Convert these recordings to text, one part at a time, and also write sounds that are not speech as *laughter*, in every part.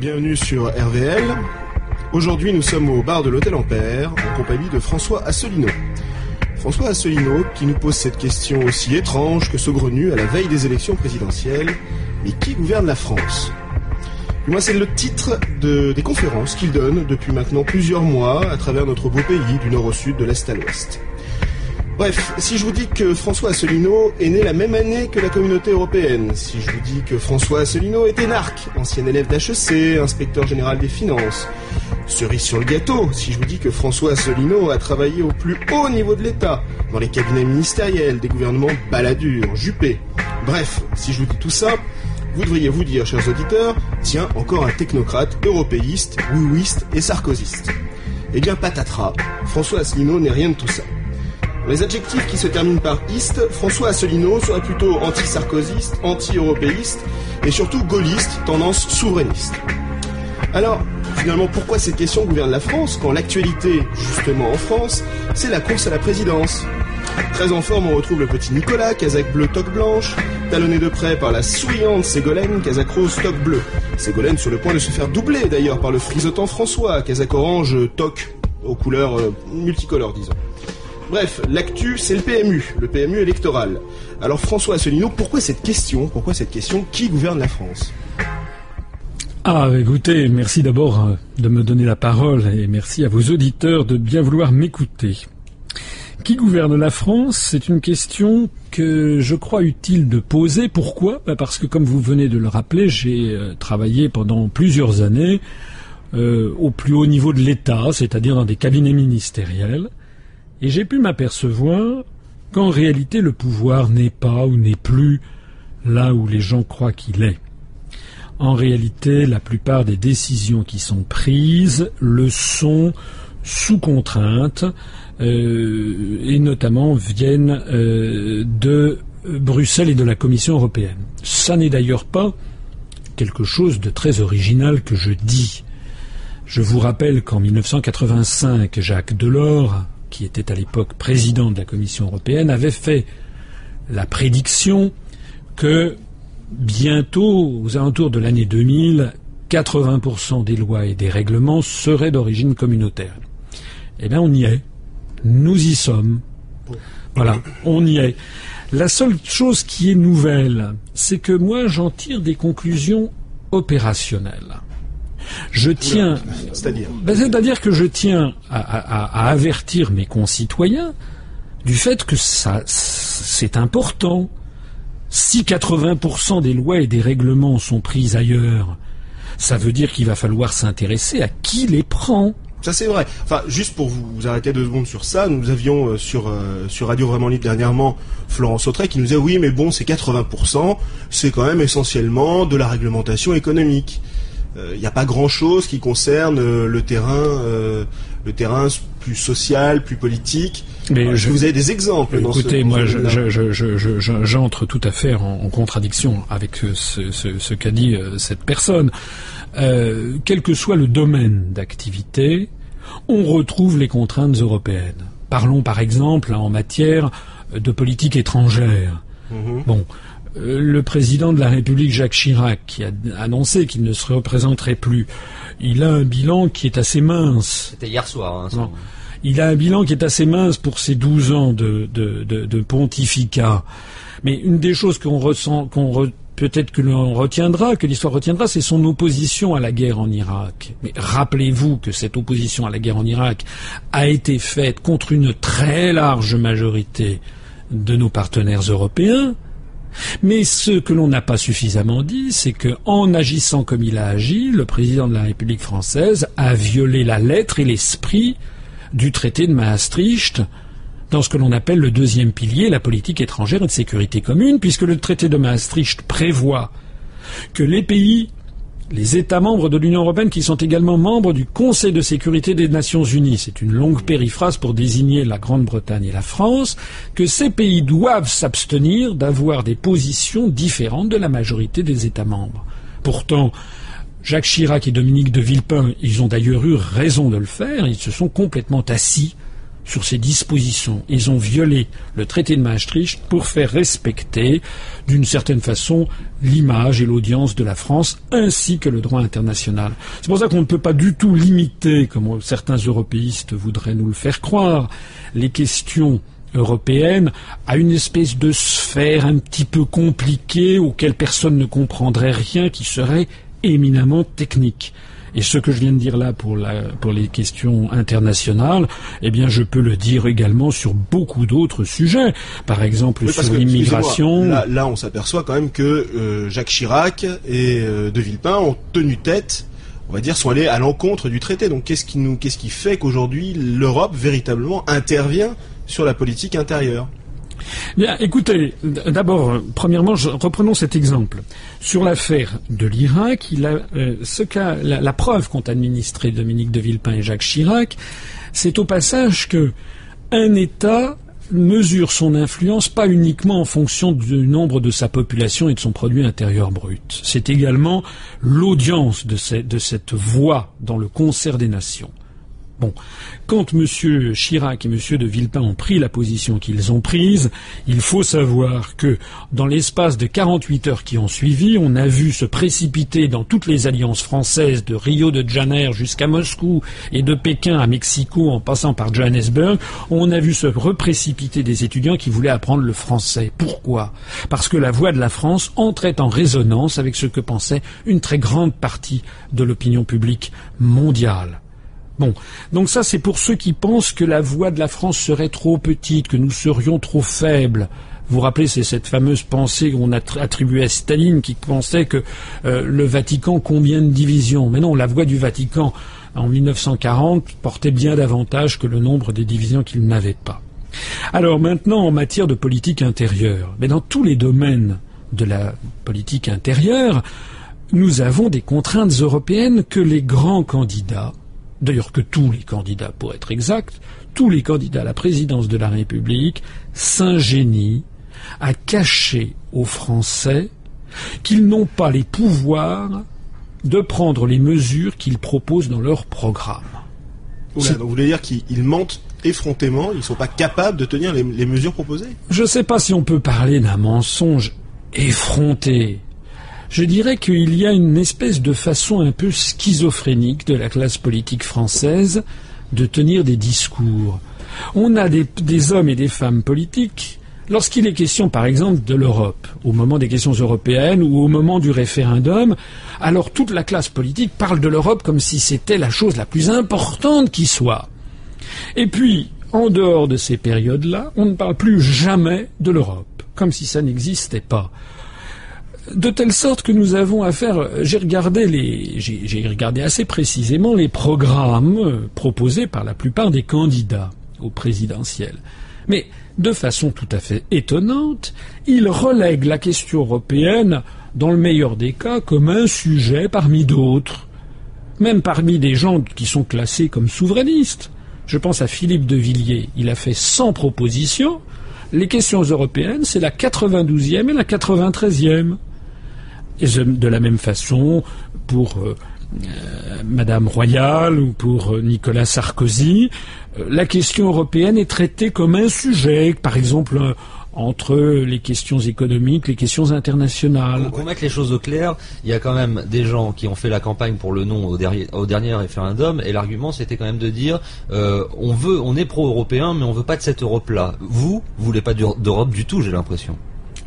Bienvenue sur RVL. Aujourd'hui, nous sommes au bar de l'Hôtel Ampère en compagnie de François Asselineau. François Asselineau qui nous pose cette question aussi étrange que saugrenue à la veille des élections présidentielles. Mais qui gouverne la France? Moi, c'est le titre de, des conférences qu'il donne depuis maintenant plusieurs mois à travers notre beau pays, du nord au sud, de l'est à l'ouest. Bref, si je vous dis que François Asselineau est né la même année que la communauté européenne, si je vous dis que François Asselineau était narc, ancien élève d'HEC, inspecteur général des finances, cerise sur le gâteau, si je vous dis que François Asselineau a travaillé au plus haut niveau de l'État, dans les cabinets ministériels des gouvernements Balladur, Juppé. Bref, si je vous dis tout ça, vous devriez vous dire, chers auditeurs, tiens, encore un technocrate européiste, wouiste et sarkozyste. Eh bien, patatras, François Asselineau n'est rien de tout ça. Les adjectifs qui se terminent par iste, François Asselineau serait plutôt anti-sarkozyste, anti-européiste et surtout gaulliste, tendance souverainiste. Alors, finalement, pourquoi cette question gouverne la France quand l'actualité, justement en France, c'est la course à la présidence? Très en forme, on retrouve le petit Nicolas, Kazakh bleu toque blanche, talonné de près par la souriante Ségolène, Kazakh rose toque bleu. Ségolène sur le point de se faire doubler d'ailleurs par le frisotant François, Kazakh orange toque aux couleurs euh, multicolores, disons. Bref, l'actu, c'est le PMU, le PMU électoral. Alors François Asselineau, pourquoi cette question? Pourquoi cette question? Qui gouverne la France? Ah, écoutez, merci d'abord euh, de me donner la parole et merci à vos auditeurs de bien vouloir m'écouter. Qui gouverne la France? C'est une question que je crois utile de poser. Pourquoi? Bah, Parce que, comme vous venez de le rappeler, j'ai euh, travaillé pendant plusieurs années euh, au plus haut niveau de l'État, c'est-à-dire dans des cabinets ministériels. Et j'ai pu m'apercevoir qu'en réalité le pouvoir n'est pas ou n'est plus là où les gens croient qu'il est. En réalité, la plupart des décisions qui sont prises le sont sous contrainte euh, et notamment viennent euh, de Bruxelles et de la Commission européenne. Ça n'est d'ailleurs pas quelque chose de très original que je dis. Je vous rappelle qu'en 1985, Jacques Delors qui était à l'époque président de la Commission européenne, avait fait la prédiction que bientôt, aux alentours de l'année 2000, 80% des lois et des règlements seraient d'origine communautaire. Eh bien, on y est. Nous y sommes. Voilà, on y est. La seule chose qui est nouvelle, c'est que moi, j'en tire des conclusions opérationnelles. Je tiens, c'est-à-dire, ben, c'est-à-dire que je tiens à, avertir mes concitoyens du fait que ça, c'est important. Si 80% des lois et des règlements sont pris ailleurs, ça veut dire qu'il va falloir s'intéresser à qui les prend. Ça c'est vrai. Enfin, juste pour vous, arrêter deux secondes sur ça, nous avions euh, sur euh, sur Radio Vraiment Libre dernièrement Florence Autret qui nous disait oui, mais bon, c'est 80%, c'est quand même essentiellement de la réglementation économique il euh, n'y a pas grand-chose qui concerne euh, le terrain, euh, le terrain plus social, plus politique. Mais je, vous avez des exemples. Écoutez, moi, j'entre tout à fait en, contradiction avec ce, ce qu'a dit cette personne. quel que soit le domaine d'activité, on retrouve les contraintes européennes. Parlons par exemple en matière de politique étrangère. Mhm. Bon, le président de la République, Jacques Chirac, qui a annoncé qu'il ne se représenterait plus, il a un bilan qui est assez mince. C'était hier soir. Hein, il a un bilan qui est assez mince pour ses 12 ans de, pontificat. Mais une des choses qu'on ressent, qu'on peut-être que l'on retiendra, que l'histoire retiendra, c'est son opposition à la guerre en Irak. Mais rappelez-vous que cette opposition à la guerre en Irak a été faite contre une très large majorité de nos partenaires européens, mais ce que l'on n'a pas suffisamment dit, c'est qu'en agissant comme il a agi, le président de la République française a violé la lettre et l'esprit du traité de Maastricht dans ce que l'on appelle le deuxième pilier, la politique étrangère et de sécurité commune, puisque le traité de Maastricht prévoit que les pays les États membres de l'Union européenne qui sont également membres du Conseil de sécurité des Nations unies, c'est une longue périphrase pour désigner la Grande-Bretagne et la France, que ces pays doivent s'abstenir d'avoir des positions différentes de la majorité des États membres. Pourtant, Jacques Chirac et Dominique de Villepin, ils ont d'ailleurs eu raison de le faire, ils se sont complètement assis sur ces dispositions. Ils ont violé le traité de Maastricht pour faire respecter, d'une certaine façon, l'image et l'audience de la France ainsi que le droit international. C'est pour ça qu'on ne peut pas du tout limiter, comme certains européistes voudraient nous le faire croire, les questions européennes à une espèce de sphère un petit peu compliquée auquel personne ne comprendrait rien qui serait éminemment technique. Et ce que je viens de dire là pour, les questions internationales, eh bien, je peux le dire également sur beaucoup d'autres sujets. Par exemple, sur l'immigration. Là, on s'aperçoit quand même que euh, Jacques Chirac et euh, De Villepin ont tenu tête on va dire, sont allés à l'encontre du traité. Donc qu'est-ce qui nous, qu'est-ce qui fait qu'aujourd'hui l'Europe véritablement intervient sur la politique intérieure? Bien, écoutez, d'abord, premièrement, reprenons cet exemple. Sur l'affaire de l'Irak, euh, ce cas, la, preuve qu'ont administré Dominique de Villepin et Jacques Chirac, c'est au passage que un État mesure son influence pas uniquement en fonction du nombre de sa population et de son produit intérieur brut. C'est également l'audience de cette voix dans le concert des nations. Bon, quand M. Chirac et M. de Villepin ont pris la position qu'ils ont prise, il faut savoir que dans l'espace de 48 heures qui ont suivi, on a vu se précipiter dans toutes les alliances françaises de Rio de Janeiro jusqu'à Moscou et de Pékin à Mexico en passant par Johannesburg, on a vu se reprécipiter des étudiants qui voulaient apprendre le français. Pourquoi? Parce que la voix de la France entrait en résonance avec ce que pensait une très grande partie de l'opinion publique mondiale. Bon, donc ça c'est pour ceux qui pensent que la voix de la France serait trop petite, que nous serions trop faibles. Vous vous rappelez, c'est cette fameuse pensée qu'on a attribuée à Staline qui pensait que euh, le Vatican combien de divisions? Mais non, la voix du Vatican en 1940 portait bien davantage que le nombre des divisions qu'il n'avait pas. Alors maintenant, en matière de politique intérieure, mais dans tous les domaines de la politique intérieure, nous avons des contraintes européennes que les grands candidats d'ailleurs que tous les candidats, pour être exact, tous les candidats à la présidence de la République s'ingénient à cacher aux Français qu'ils n'ont pas les pouvoirs de prendre les mesures qu'ils proposent dans leur programme. donc vous voulez dire qu'ils mentent effrontément, ils ne sont pas capables de tenir les, les mesures proposées? Je ne sais pas si on peut parler d'un mensonge effronté je dirais qu'il y a une espèce de façon un peu schizophrénique de la classe politique française de tenir des discours. On a des, hommes et des femmes politiques Lorsqu'il est question, par exemple, de l'Europe, au moment des questions européennes ou au moment du référendum, alors toute la classe politique parle de l'Europe comme si c'était la chose la plus importante qui soit. Et puis, en dehors de ces périodes-là, on ne parle plus jamais de l'Europe, comme si ça n'existait pas de telle sorte que nous avons affaire. J'ai regardé les, j'ai regardé assez précisément les programmes euh, proposés par la plupart des candidats au présidentiel. Mais de façon tout à fait étonnante, ils relèguent la question européenne, dans le meilleur des cas, comme un sujet parmi d'autres. Même parmi des gens qui sont classés comme souverainistes. Je pense à Philippe de Villiers. Il a fait 100 propositions. Les questions européennes, c'est la 92e et la 93e. De la même façon, pour euh, euh, Madame Royal ou pour euh, Nicolas Sarkozy, la question européenne est traitée comme un sujet, par exemple entre les questions économiques, les questions internationales. Pour mettre les choses au clair, il y a quand même des gens qui ont fait la campagne pour le non au, dernier, référendum, et l'argument c'était quand même de dire on veut, on est pro-européen, mais on veut pas de cette Europe-là. Vous, vous voulez pas d'Europe du tout, j'ai l'impression.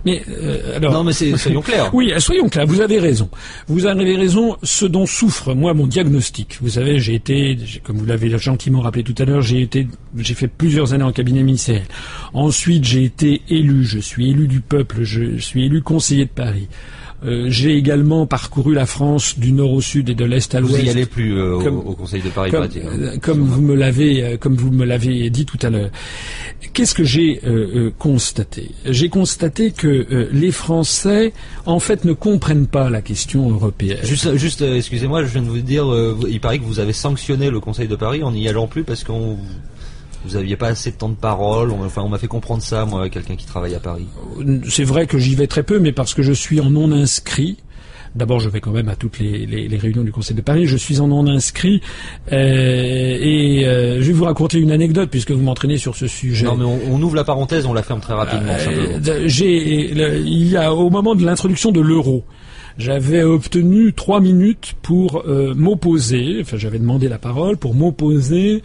Mais euh, alors, non, mais soyons clairs. *laughs* oui, soyons clairs. Vous avez raison. Vous avez raison. Ce dont souffre moi mon diagnostic. Vous savez, j'ai été, comme vous l'avez gentiment rappelé tout à l'heure, j'ai été, j'ai fait plusieurs années en cabinet ministériel. Ensuite, j'ai été élu. Je suis élu du peuple. Je suis élu conseiller de Paris. Euh, j'ai également parcouru la France du nord au sud et de l'est à l'ouest. Vous n'y allez plus euh, au, Conseil de Paris, comme, hein. comme vous me l'avez, comme vous me l'avez dit tout à l'heure. Qu'est-ce que j'ai euh, euh, constaté? J'ai constaté que euh, les Français, en fait, ne comprennent pas la question européenne. Juste, juste excusez-moi, je viens de vous dire, il paraît que vous avez sanctionné le Conseil de Paris en n'y allant plus parce qu'on vous n'aviez pas assez de temps de parole. enfin, on m'a fait comprendre ça, moi, quelqu'un qui travaille à Paris. C'est vrai que j'y vais très peu, mais parce que je suis en non inscrit D'abord, je vais quand même à toutes les, réunions du Conseil de Paris. Je suis en non inscrit euh, et euh, je vais vous raconter une anecdote puisque vous m'entraînez sur ce sujet. Non, mais on, ouvre la parenthèse, on la ferme très rapidement. Euh, j'ai, il y a au moment de l'introduction de l'euro j'avais obtenu trois minutes pour euh, m'opposer, enfin j'avais demandé la parole pour m'opposer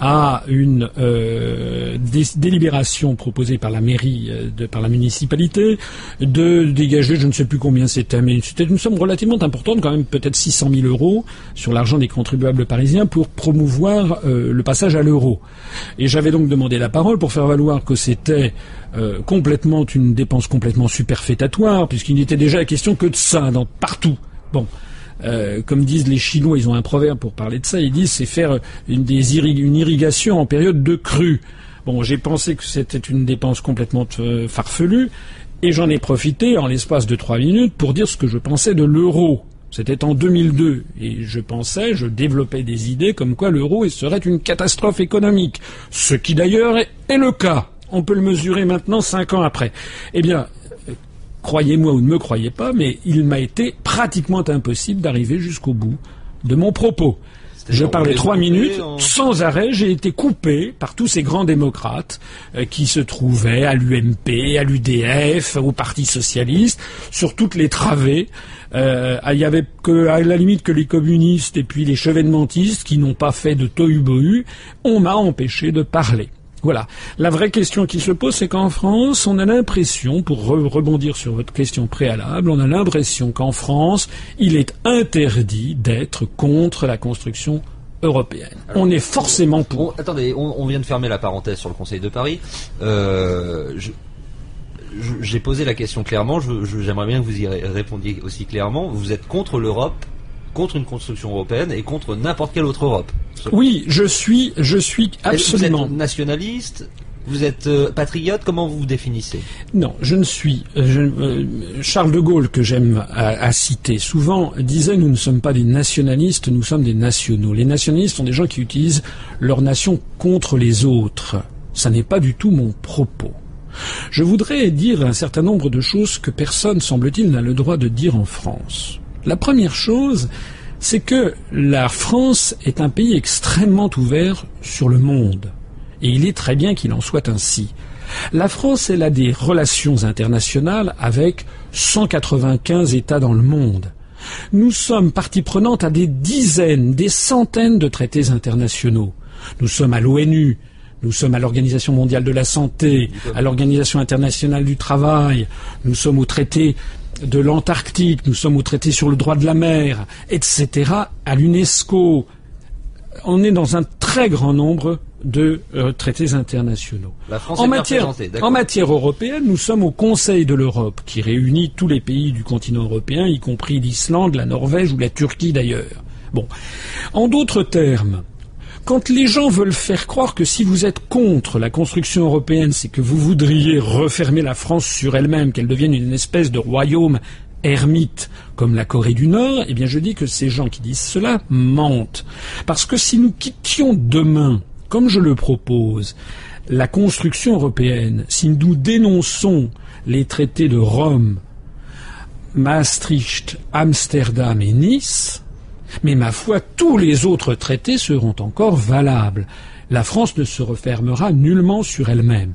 à une euh, délibération proposée par la mairie, euh, de, par la municipalité, de dégager, je ne sais plus combien c'était, mais c'était une somme relativement importante, quand même peut-être 600 000 euros sur l'argent des contribuables parisiens pour promouvoir le passage à l'euro. Et j'avais donc demandé la parole pour faire valoir que c'était euh, complètement une dépense complètement superfétatoire, puisqu'il n'était déjà question que de ça dans, partout. Bon. Euh, comme disent les Chinois, ils ont un proverbe pour parler de ça, ils disent c'est faire une, une irrigation en période de crue. Bon, j'ai pensé que c'était une dépense complètement euh, farfelue, et j'en ai profité en l'espace de trois minutes pour dire ce que je pensais de l'euro. C'était en 2002, et je pensais, je développais des idées comme quoi l'euro serait une catastrophe économique, ce qui d'ailleurs est le cas on peut le mesurer maintenant cinq ans après. Eh bien, croyez-moi ou ne me croyez pas, mais il m'a été pratiquement impossible d'arriver jusqu'au bout de mon propos. Je parlais trois minutes, sans arrêt, j'ai été coupé par tous ces grands démocrates euh, qui se trouvaient à l'UMP, à l'UDF, au Parti socialiste, sur toutes les travées. Euh, il y avait que, à la limite que les communistes et puis les chevènementistes qui n'ont pas fait de tohu-bohu, on m'a empêché de parler. Voilà. La vraie question qui se pose, c'est qu'en France, on a l'impression, pour rebondir sur votre question préalable, on a l'impression qu'en France, il est interdit d'être contre la construction européenne. on est forcément pour. attendez, on, vient de fermer la parenthèse sur le Conseil de Paris. Euh, j'ai posé la question clairement. J'aimerais bien que vous y répondiez aussi clairement. Vous êtes contre l'Europe contre une construction européenne et contre n'importe quelle autre Europe. Oui, je suis, je suis absolument. Vous êtes nationaliste vous êtes euh, patriote, comment vous vous définissez? Non, je ne suis. Euh, Charles de Gaulle, que j'aime à, citer souvent, disait nous ne sommes pas des nationalistes, nous sommes des nationaux. Les nationalistes sont des gens qui utilisent leur nation contre les autres. Ça n'est pas du tout mon propos. Je voudrais dire un certain nombre de choses que personne, semble-t-il, n'a le droit de dire en France. La première chose, c'est que la France est un pays extrêmement ouvert sur le monde. Et il est très bien qu'il en soit ainsi. La France, elle a des relations internationales avec 195 États dans le monde. Nous sommes partie prenante à des dizaines, des centaines de traités internationaux. Nous sommes à l'ONU, nous sommes à l'Organisation mondiale de la santé, à l'Organisation internationale du travail, nous sommes au traité de l'Antarctique, nous sommes au traité sur le droit de la mer, etc., à l'UNESCO. On est dans un très grand nombre de euh, traités internationaux. en, matière, en matière européenne, nous sommes au Conseil de l'Europe, qui réunit tous les pays du continent européen, y compris l'Islande, la Norvège ou la Turquie d'ailleurs. Bon. En d'autres termes, quand les gens veulent faire croire que si vous êtes contre la construction européenne, c'est que vous voudriez refermer la France sur elle-même, qu'elle devienne une espèce de royaume ermite comme la Corée du Nord, eh bien je dis que ces gens qui disent cela mentent. Parce que si nous quittions demain, comme je le propose, la construction européenne, si nous dénonçons les traités de Rome, Maastricht, Amsterdam et Nice, mais ma foi, tous les autres traités seront encore valables. La France ne se refermera nullement sur elle-même.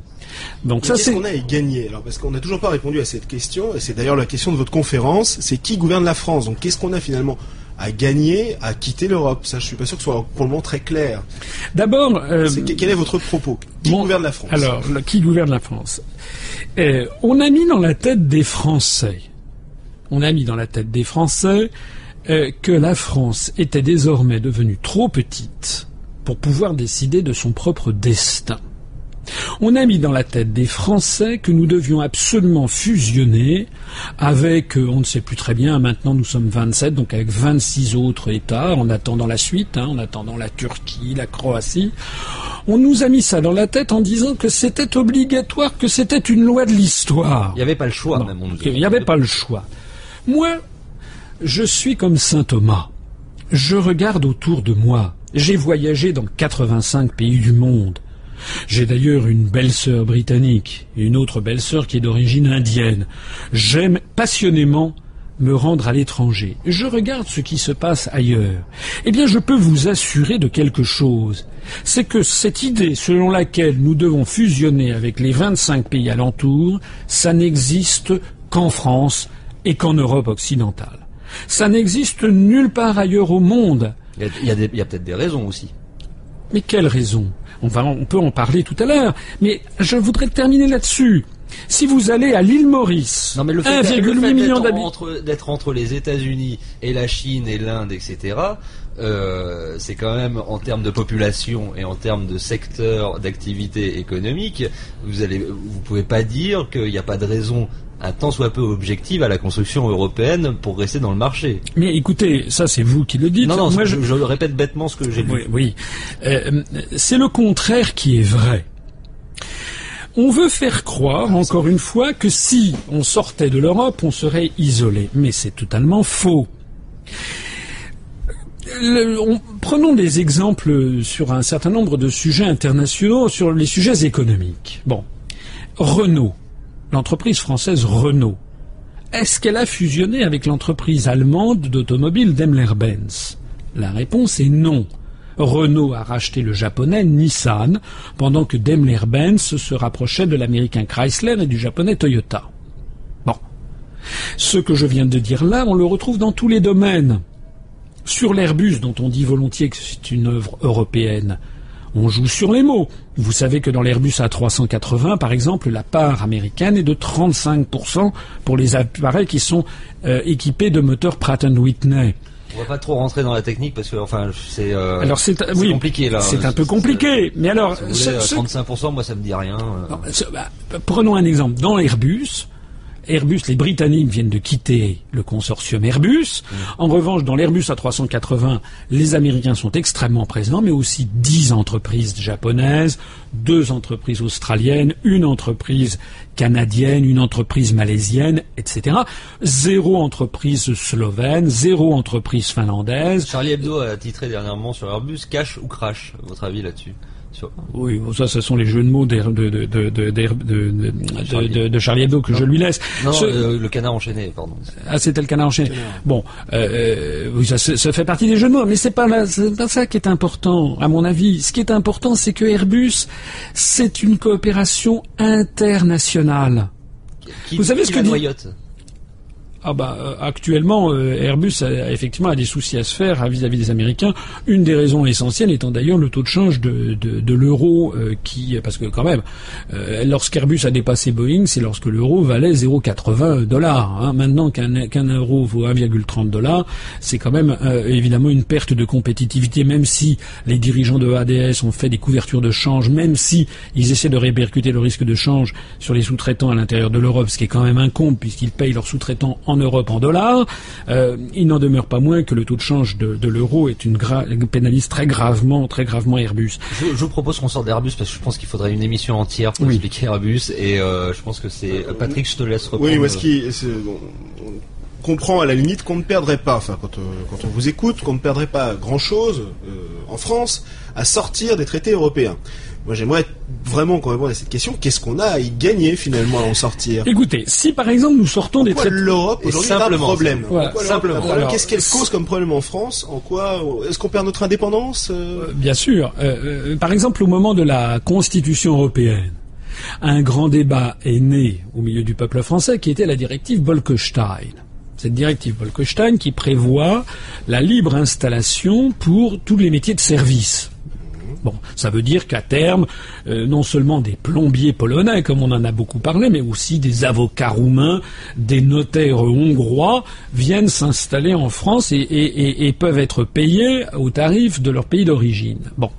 Donc ça, c'est. Qu'est-ce qu'on a à gagner Alors, parce qu'on n'a toujours pas répondu à cette question, et c'est d'ailleurs la question de votre conférence. C'est qui gouverne la France? Donc, qu'est-ce qu'on a finalement à gagner à quitter l'Europe? Ça, je suis pas sûr que ce soit pour le moment très clair. D'abord, euh, quel est votre propos? Qui gouverne la France? Alors, qui gouverne la France? Euh, On a mis dans la tête des Français. On a mis dans la tête des Français euh, que la France était désormais devenue trop petite pour pouvoir décider de son propre destin. On a mis dans la tête des Français que nous devions absolument fusionner avec, euh, on ne sait plus très bien, maintenant nous sommes 27, donc avec 26 autres États, en attendant la suite, hein, en attendant la Turquie, la Croatie. On nous a mis ça dans la tête en disant que c'était obligatoire, que c'était une loi de l'histoire. Il n'y avait pas le choix, même. Il n'y avait pas le choix. Moi, je suis comme saint Thomas. Je regarde autour de moi. J'ai voyagé dans 85 pays du monde. J'ai d'ailleurs une belle-sœur britannique et une autre belle-sœur qui est d'origine indienne. J'aime passionnément me rendre à l'étranger, je regarde ce qui se passe ailleurs, eh bien je peux vous assurer de quelque chose. C'est que cette idée selon laquelle nous devons fusionner avec les 25 pays alentours, ça n'existe qu'en France et qu'en Europe occidentale. Ça n'existe nulle part ailleurs au monde. Il y a, peut-être des raisons aussi. Mais quelles raisons? On, va, on peut en parler tout à l'heure. Mais je voudrais terminer là-dessus. Si vous allez à l'île Maurice, 1,8 million d'habitants. D'être entre les États-Unis et la Chine et l'Inde, etc., euh, c'est quand même en termes de population et en termes de secteur d'activité économique, vous allez, vous pouvez pas dire qu'il n'y a pas de raison un tant soit peu objective à la construction européenne pour rester dans le marché. Mais écoutez, ça c'est vous qui le dites. Non, non, Moi, je, je, répète bêtement ce que j'ai dit. Oui, oui. Euh, c'est le contraire qui est vrai. On veut faire croire, encore une fois, que si on sortait de l'Europe, on serait isolé. Mais c'est totalement faux. prenons des exemples sur un certain nombre de sujets internationaux, sur les sujets économiques. Bon, Renault, l'entreprise française Renault, est-ce qu'elle a fusionné avec l'entreprise allemande d'automobile Daimler-Benz? La réponse est non. Renault a racheté le japonais Nissan, pendant que Daimler-Benz se rapprochait de l'américain Chrysler et du japonais Toyota. Bon. Ce que je viens de dire là, on le retrouve dans tous les domaines. Sur l'Airbus, dont on dit volontiers que c'est une œuvre européenne, on joue sur les mots. Vous savez que dans l'Airbus A380, par exemple, la part américaine est de 35% pour les appareils qui sont euh, équipés de moteurs Pratt Whitney. On va pas trop rentrer dans la technique parce que enfin c'est euh, alors c'est oui, compliqué là. C'est un peu compliqué, mais alors si 35%, moi ça me dit rien. Euh. Bah, prenons un exemple. Dans l'Airbus, Airbus, les Britanniques viennent de quitter le consortium Airbus. Mm. En revanche, dans l'Airbus A380, les Américains sont extrêmement présents, mais aussi dix entreprises japonaises, deux entreprises australiennes, une entreprise canadienne, une entreprise malaisienne, etc. Zéro entreprise slovène, zéro entreprise finlandaise. Charlie Hebdo a titré dernièrement sur Airbus Cash ou Crash. Votre avis là-dessus? Oui, ça, ce sont les jeux de mots de, de, Charlie Hebdo que je lui laisse. Non, euh, le canard enchaîné, pardon. Ah, c'était le canard enchaîné. Bon, euh, oui, ça, ça, fait partie des jeux de mots, mais c'est pas, pas ça qui est important, à mon avis. Ce qui est important, c'est que Airbus, c'est une coopération internationale. Vous savez ce que dit ah bah euh, actuellement euh, Airbus a, effectivement a des soucis à se faire vis-à-vis des Américains. Une des raisons essentielles étant d'ailleurs le taux de change de, de, l'euro euh, qui parce que quand même lorsqu'Airbus a dépassé Boeing, c'est lorsque l'euro valait 0,80 dollars. Hein. Maintenant qu'un qu'un euro vaut 1,30 dollars, c'est quand même évidemment une perte de compétitivité. Même si les dirigeants de ADS ont fait des couvertures de change, même si ils essaient de répercuter le risque de change sur les sous-traitants à l'intérieur de l'Europe, ce qui est quand même un compte puisqu'ils payent leurs sous-traitants en en Europe en dollars, euh, il n'en demeure pas moins que le taux de change de, l'euro est une pénalise très gravement, très gravement Airbus. Je, vous propose qu'on sorte d'Airbus parce que je pense qu'il faudrait une émission entière pour expliquer Airbus et euh, je pense que c'est Patrick, je te laisse reprendre. Oui, ce qui on comprend à la limite qu'on ne perdrait pas, enfin quand, euh, quand on vous écoute, qu'on ne perdrait pas grand chose en France à sortir des traités européens. Moi, j'aimerais vraiment qu'on réponde à cette question. Qu'est-ce qu'on a à y gagner finalement à en sortir Écoutez, si par exemple nous sortons des traités, l'Europe aujourd'hui a un problème. simplement. Qu'est-ce qu'elle cause comme problème en France En quoi Est-ce qu'on perd notre indépendance euh euh, Bien sûr. Euh, par exemple, au moment de la Constitution européenne, un grand débat est né au milieu du peuple français qui était la directive Bolkestein cette directive Bolkestein qui prévoit la libre installation pour tous les métiers de service. Bon, ça veut dire qu'à terme, euh, non seulement des plombiers polonais, comme on en a beaucoup parlé, mais aussi des avocats roumains, des notaires hongrois viennent s'installer en France et, peuvent être payés au tarif de leur pays d'origine. Bon,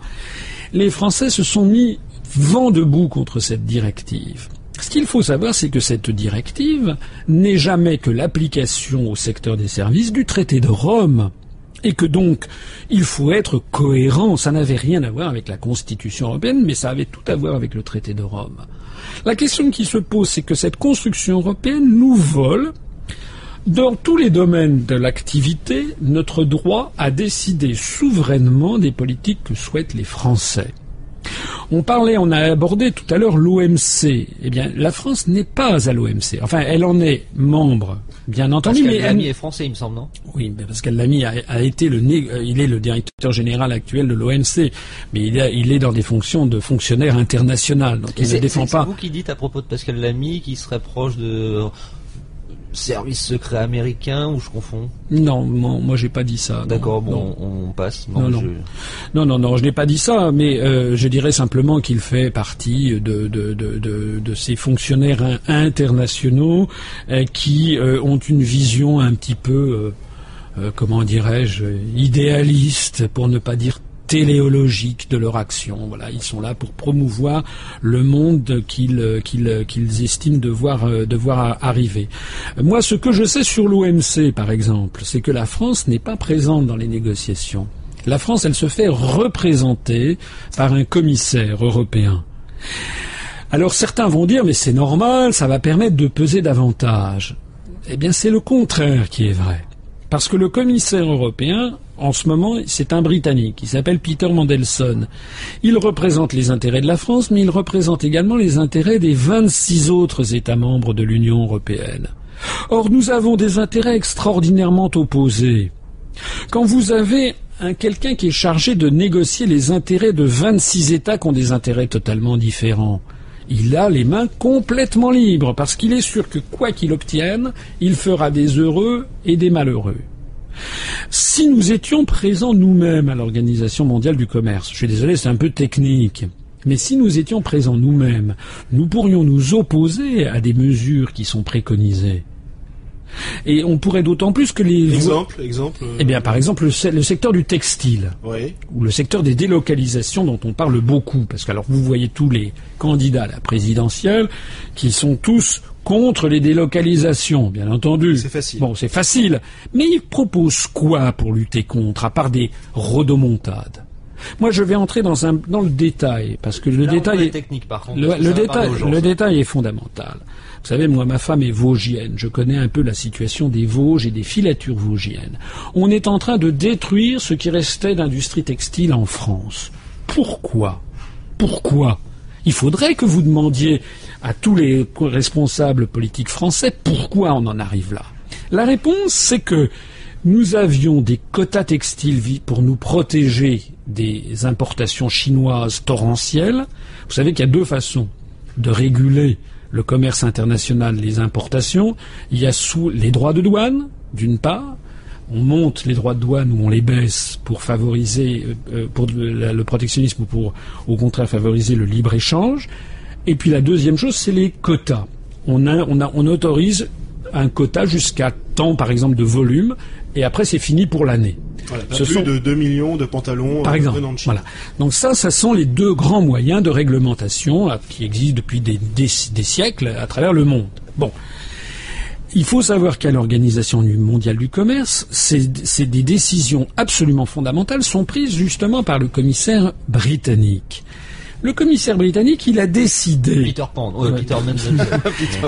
les Français se sont mis vent debout contre cette directive. Ce qu'il faut savoir, c'est que cette directive n'est jamais que l'application au secteur des services du traité de Rome et que donc il faut être cohérent. Ça n'avait rien à voir avec la Constitution européenne, mais ça avait tout à voir avec le traité de Rome. La question qui se pose, c'est que cette construction européenne nous vole dans tous les domaines de l'activité notre droit à décider souverainement des politiques que souhaitent les Français. On parlait, on a abordé tout à l'heure l'OMC. Eh bien, la France n'est pas à l'OMC. Enfin, elle en est membre, bien entendu. Pascal mais Lamy est français, il me semble, non? Oui, mais Pascal Lamy a, a été le né- euh, il est le directeur général actuel de l'OMC, mais il, a- il est dans des fonctions de fonctionnaire international, donc il ne défend pas. C'est vous qui dites à propos de Pascal Lamy qu'il serait proche de service secret américain ou je confonds Non, moi, moi j'ai pas dit ça. D'accord, bon, on, on passe. Non, non. Non, non, non, je n'ai pas dit ça, mais euh, je dirais simplement qu'il fait partie de, de, de, de, de ces fonctionnaires in- internationaux euh, qui euh, ont une vision un petit peu, comment dirais-je, idéaliste, pour ne pas dire téléologique de leur action. Voilà, ils sont là pour promouvoir le monde qu'ils euh, euh, estiment devoir euh, devoir arriver. Moi, ce que je sais sur l'OMC, par exemple, c'est que la France n'est pas présente dans les négociations. La France, elle se fait représenter par un commissaire européen. Alors certains vont dire, mais c'est normal, ça va permettre de peser davantage. Eh bien, c'est le contraire qui est vrai. Parce que le commissaire européen, en ce moment, c'est un Britannique. Il s'appelle Peter Mandelson. Il représente les intérêts de la France, mais il représente également les intérêts des 26 autres États membres de l'Union européenne. Or, nous avons des intérêts extraordinairement opposés. Quand vous avez un quelqu'un qui est chargé de négocier les intérêts de 26 États qui ont des intérêts totalement différents, il a les mains complètement libres parce qu'il est sûr que quoi qu'il obtienne, il fera des heureux et des malheureux. Si nous étions présents nous-mêmes à l'Organisation mondiale du commerce, je suis désolé, c'est un peu technique, mais si nous étions présents nous-mêmes, nous pourrions nous opposer à des mesures qui sont préconisées. Et on pourrait d'autant plus que les... Exemple, exemple. euh, Eh bien, par exemple, le, se- le secteur du textile Oui. ou le secteur des délocalisations dont on parle beaucoup, parce que alors vous voyez tous les candidats à la présidentielle qui sont tous contre les délocalisations, bien entendu. C'est facile. Bon, c'est facile. Mais ils proposent quoi pour lutter contre, à part des rodomontades? Moi, je vais entrer dans, un, dans le détail, parce que le Là, détail est... technique par contre. Le, détail, le détail est fondamental. Vous savez, moi, ma femme est vosgienne. Je connais un peu la situation des Vosges et des filatures vosgiennes. On est en train de détruire ce qui restait d'industrie textile en France. Pourquoi? Pourquoi? Il faudrait que vous demandiez à tous les responsables politiques français pourquoi on en arrive là? La réponse, c'est que nous avions des quotas textiles pour nous protéger des importations chinoises torrentielles. Vous savez qu'il y a deux façons de réguler le commerce international, les importations. Il y a sous les droits de douane, d'une part. On monte les droits de douane ou on les baisse pour favoriser, euh, euh, le, protectionnisme ou pour, au contraire, favoriser le libre-échange. Et puis la deuxième chose, c'est les quotas. On, a, on, a, on autorise un quota jusqu'à tant, par exemple, de volume, et après c'est fini pour l'année. Voilà, Ce plus sont- de 2 millions de pantalons Par euh, exemple, venant de Chine. voilà. Donc ça, ça sont les deux grands moyens de réglementation qui existent depuis des, des- des siècles à travers le monde. Bon. Il faut savoir qu'à l'Organisation mondiale du commerce, c'est c'est des décisions absolument fondamentales sont prises justement par le commissaire britannique. Le commissaire britannique, il a décidé. Peter Pan, Ouais. *laughs* Peter.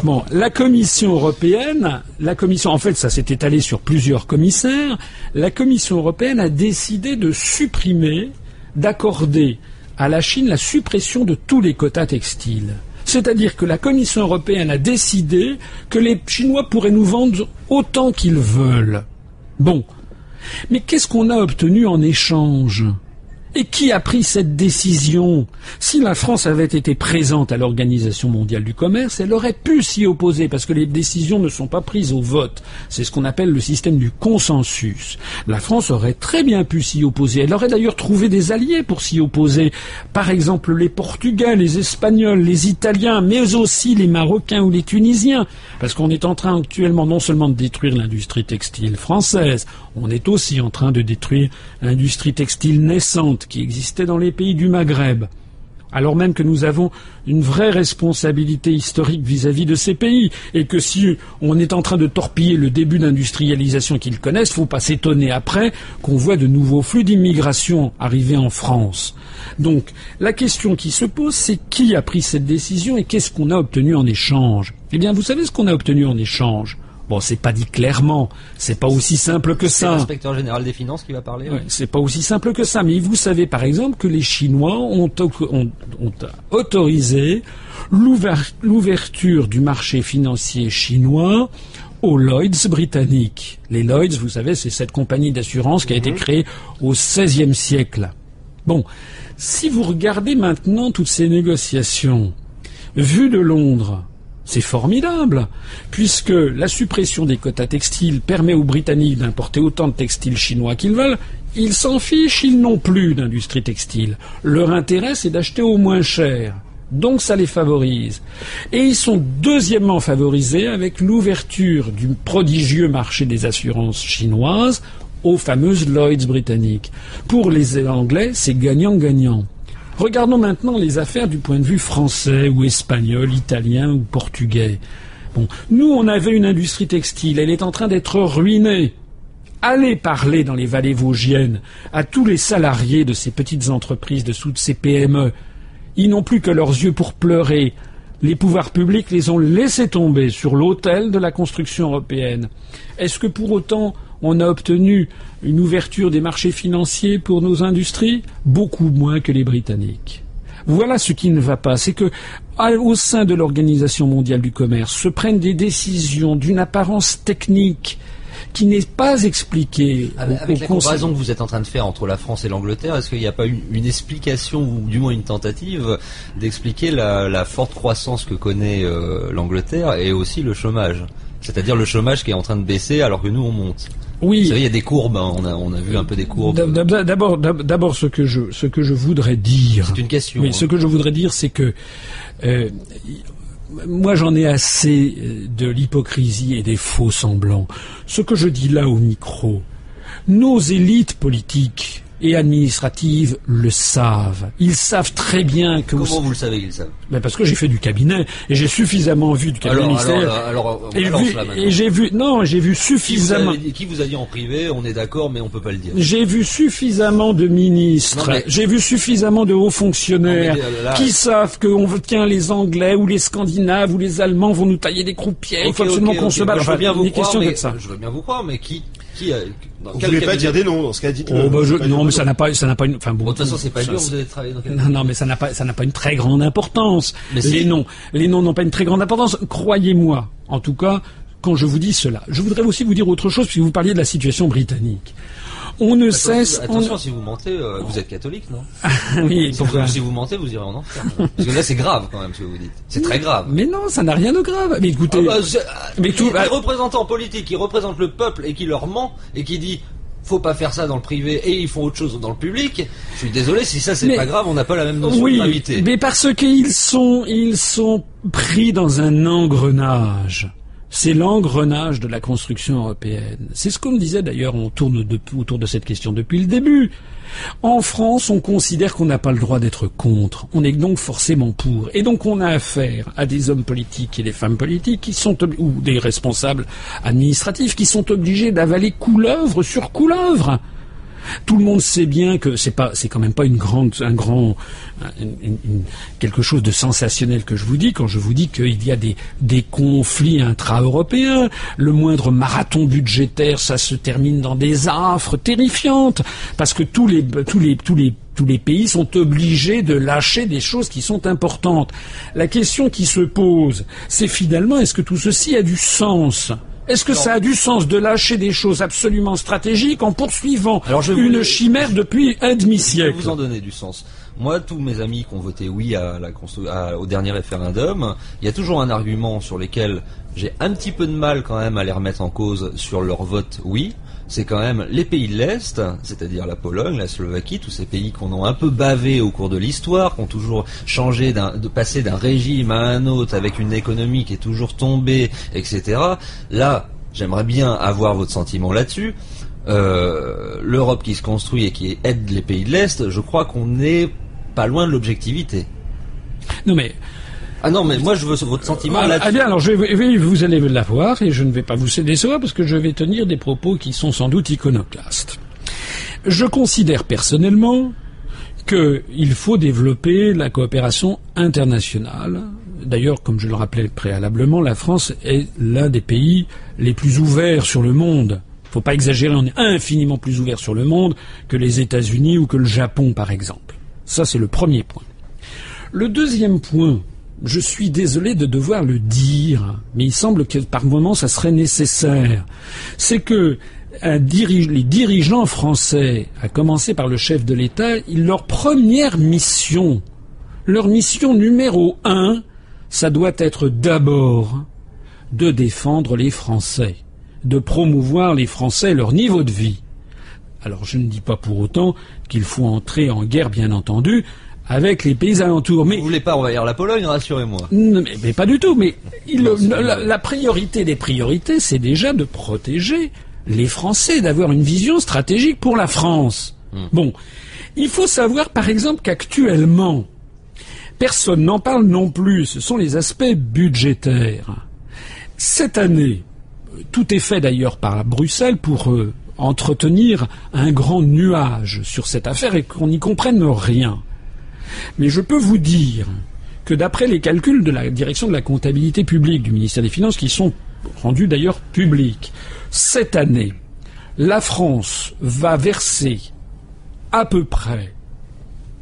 Bon, la Commission européenne, la Commission, en fait, ça s'est étalé sur plusieurs commissaires. La Commission européenne a décidé de supprimer, d'accorder à la Chine la suppression de tous les quotas textiles. C'est-à-dire que la Commission européenne a décidé que les Chinois pourraient nous vendre autant qu'ils veulent. Bon. Mais qu'est-ce qu'on a obtenu en échange? Et qui a pris cette décision Si la France avait été présente à l'Organisation mondiale du commerce, elle aurait pu s'y opposer parce que les décisions ne sont pas prises au vote. C'est ce qu'on appelle le système du consensus. La France aurait très bien pu s'y opposer. Elle aurait d'ailleurs trouvé des alliés pour s'y opposer. Par exemple, les Portugais, les Espagnols, les Italiens, mais aussi les Marocains ou les Tunisiens. Parce qu'on est en train actuellement non seulement de détruire l'industrie textile française, on est aussi en train de détruire l'industrie textile naissante qui existait dans les pays du Maghreb. Alors même que nous avons une vraie responsabilité historique vis-à-vis de ces pays, et que si on est en train de torpiller le début d'industrialisation qu'ils connaissent, faut pas s'étonner après qu'on voit de nouveaux flux d'immigration arriver en France. Donc, la question qui se pose, c'est qui a pris cette décision et qu'est-ce qu'on a obtenu en échange? Eh bien, vous savez ce qu'on a obtenu en échange? Bon, c'est pas dit clairement, c'est pas aussi simple que C'est ça. l'inspecteur général des finances qui va parler. Ouais, c'est pas aussi simple que ça. Mais vous savez par exemple que les Chinois ont, ont- ont autorisé l'ouver- l'ouverture du marché financier chinois aux Lloyds britanniques. Les Lloyds, vous savez, c'est cette compagnie d'assurance qui a été créée au XVIe siècle. Bon, si vous regardez maintenant toutes ces négociations, vues de Londres, c'est formidable, puisque la suppression des quotas textiles permet aux Britanniques d'importer autant de textiles chinois qu'ils veulent. Ils s'en fichent, ils n'ont plus d'industrie textile. Leur intérêt, c'est d'acheter au moins cher. Donc ça les favorise. Et ils sont deuxièmement favorisés avec l'ouverture du prodigieux marché des assurances chinoises aux fameuses Lloyds britanniques. Pour les Anglais, c'est gagnant-gagnant. Regardons maintenant les affaires du point de vue français ou espagnol, italien ou portugais. Bon, nous, on avait une industrie textile, elle est en train d'être ruinée. Allez parler dans les vallées vosgiennes à tous les salariés de ces petites entreprises, de toutes ces PME. Ils n'ont plus que leurs yeux pour pleurer. Les pouvoirs publics les ont laissés tomber sur l'autel de la construction européenne. Est-ce que pour autant on a obtenu une ouverture des marchés financiers pour nos industries Beaucoup moins que les Britanniques. Voilà ce qui ne va pas, c'est que au sein de l'Organisation mondiale du commerce se prennent des décisions d'une apparence technique qui n'est pas expliquée Avec, la comparaison que vous êtes en train de faire entre la France et l'Angleterre, est-ce qu'il n'y a pas une, une explication ou du moins une tentative d'expliquer la, la forte croissance que connaît euh, l'Angleterre et aussi le chômage? C'est-à-dire le chômage qui est en train de baisser alors que nous on monte. Vous Oui, savez, il y a des courbes, hein, on, a, on a vu un peu des courbes. D'ab- d'ab- D'abord, d'ab- d'abord, ce que je, ce que je voudrais dire. C'est une question. Oui, hein. ce que je voudrais dire, c'est que euh, moi, j'en ai assez euh, de l'hypocrisie et des faux semblants. Ce que je dis là au micro, nos élites politiques et administratives le savent. Ils savent très bien que Comment vous le savez qu'ils savent? Ben, parce que j'ai fait du cabinet et j'ai suffisamment vu du cabinet Alors, alors, alors, et, vu- j'ai vu, non, j'ai vu Qui vous, suffisamment. a, qui vous a dit en privé On est d'accord, mais on peut pas le dire. J'ai vu suffisamment de ministres, mais- j'ai vu suffisamment de hauts fonctionnaires Non, là- qui savent que on, tiens, les Anglais ou les Scandinaves ou les Allemands vont nous tailler des croupières. Il faut absolument qu'on se batte. Je veux Enfin, bien vous des croire, questions mais- comme ça. Je veux bien vous croire, mais qui, qui, a- dans Vous voulez pas dire des noms dans ce cas, dites-le. Oh, bah, je- non, mais ça n'a pas, ça n'a pas une. Enfin bon. De toute façon, c'est pas dur. Vous avez travaillé dans quel Non, non, mais ça n'a pas, ça n'a pas une très grande importance. Mais les noms, les noms n'ont pas une très grande importance. Croyez-moi. En tout cas, quand je vous dis cela, je voudrais aussi vous dire autre chose puisque vous parliez de la situation britannique. On ne cesse. Attention, on- attention, si vous mentez, euh, vous êtes catholique, non *laughs* Oui, si vous, si vous mentez, vous irez en enfer. Parce que là, c'est grave quand même ce que vous dites. C'est très grave. Mais non, ça n'a rien de grave. Mais écoutez, Ah bah, mais les, tout- les représentants politiques qui représentent le peuple et qui leur ment et qui dit faut pas faire ça dans le privé et ils font autre chose dans le public. Je suis désolé si ça c'est pas grave, on n'a pas la même notion de oui, gravité. mais parce qu'ils sont, ils sont pris dans un engrenage. C'est l'engrenage de la construction européenne. C'est ce qu'on me disait d'ailleurs, on tourne autour de cette question depuis le début. En France, on considère qu'on n'a pas le droit d'être contre. On est donc forcément pour. Et donc on a affaire à des hommes politiques et des femmes politiques qui sont, ou des responsables administratifs qui sont obligés d'avaler couleuvre sur couleuvre. Tout le monde sait bien que c'est pas, c'est quand même pas une grande, un grand, quelque chose de sensationnel que je vous dis quand je vous dis qu'il y a des, des conflits intra-européens. Le moindre marathon budgétaire, ça se termine dans des affres terrifiantes parce que tous les, tous les, tous les tous les pays sont obligés de lâcher des choses qui sont importantes. La question qui se pose, c'est finalement est-ce que tout ceci a du sens? Est-ce que ça a du sens de lâcher des choses absolument stratégiques en poursuivant Alors, je une vous- chimère depuis un Je vais demi-siècle vous en donner du sens. Moi, tous mes amis qui ont voté oui à la constru- à- au dernier référendum, il y a toujours un argument sur lequel j'ai un petit peu de mal quand même à les remettre en cause sur leur vote oui. C'est quand même les pays de l'Est, c'est-à-dire la Pologne, la Slovaquie, tous ces pays qu'on a un peu bavé au cours de l'histoire, qui ont toujours changé de passer d'un régime à un autre avec une économie qui est toujours tombée, etc. Là, j'aimerais bien avoir votre sentiment là-dessus. Euh, L'Europe qui se construit et qui aide les pays de l'Est, je crois qu'on n'est pas loin de l'objectivité. Non mais Ah non, mais moi je veux votre sentiment là-dessus. ah bien alors je vais, vous allez l'avoir et je ne vais pas vous décevoir parce que je vais tenir des propos qui sont sans doute iconoclastes. Je considère personnellement qu'il faut développer la coopération internationale. D'ailleurs, comme je le rappelais préalablement, la France est l'un des pays les plus ouverts sur le monde. Il ne faut pas exagérer, on est infiniment plus ouvert sur le monde que les États-Unis ou que le Japon, par exemple. Ça, c'est le premier point. Le deuxième point, je suis désolé de devoir le dire, mais il semble que par moment ça serait nécessaire, c'est que les dirigeants français, à commencer par le chef de l'État, leur première mission, leur mission numéro un, ça doit être d'abord de défendre les Français, de promouvoir les Français leur niveau de vie. Alors je ne dis pas pour autant qu'il faut entrer en guerre, bien entendu, avec les pays alentours. Mais vous voulez pas envahir la Pologne, rassurez-moi. Mais, pas du tout. Mais la, priorité des priorités, c'est déjà de protéger les Français, d'avoir une vision stratégique pour la France. Hmm. Bon, il faut savoir par exemple qu'actuellement, personne n'en parle non plus, ce sont les aspects budgétaires. Cette année, tout est fait d'ailleurs par Bruxelles pour euh, entretenir un grand nuage sur cette affaire et qu'on n'y comprenne rien. Mais je peux vous dire que d'après les calculs de la direction de la comptabilité publique du ministère des Finances, qui sont rendus d'ailleurs publics, cette année, la France va verser à peu près,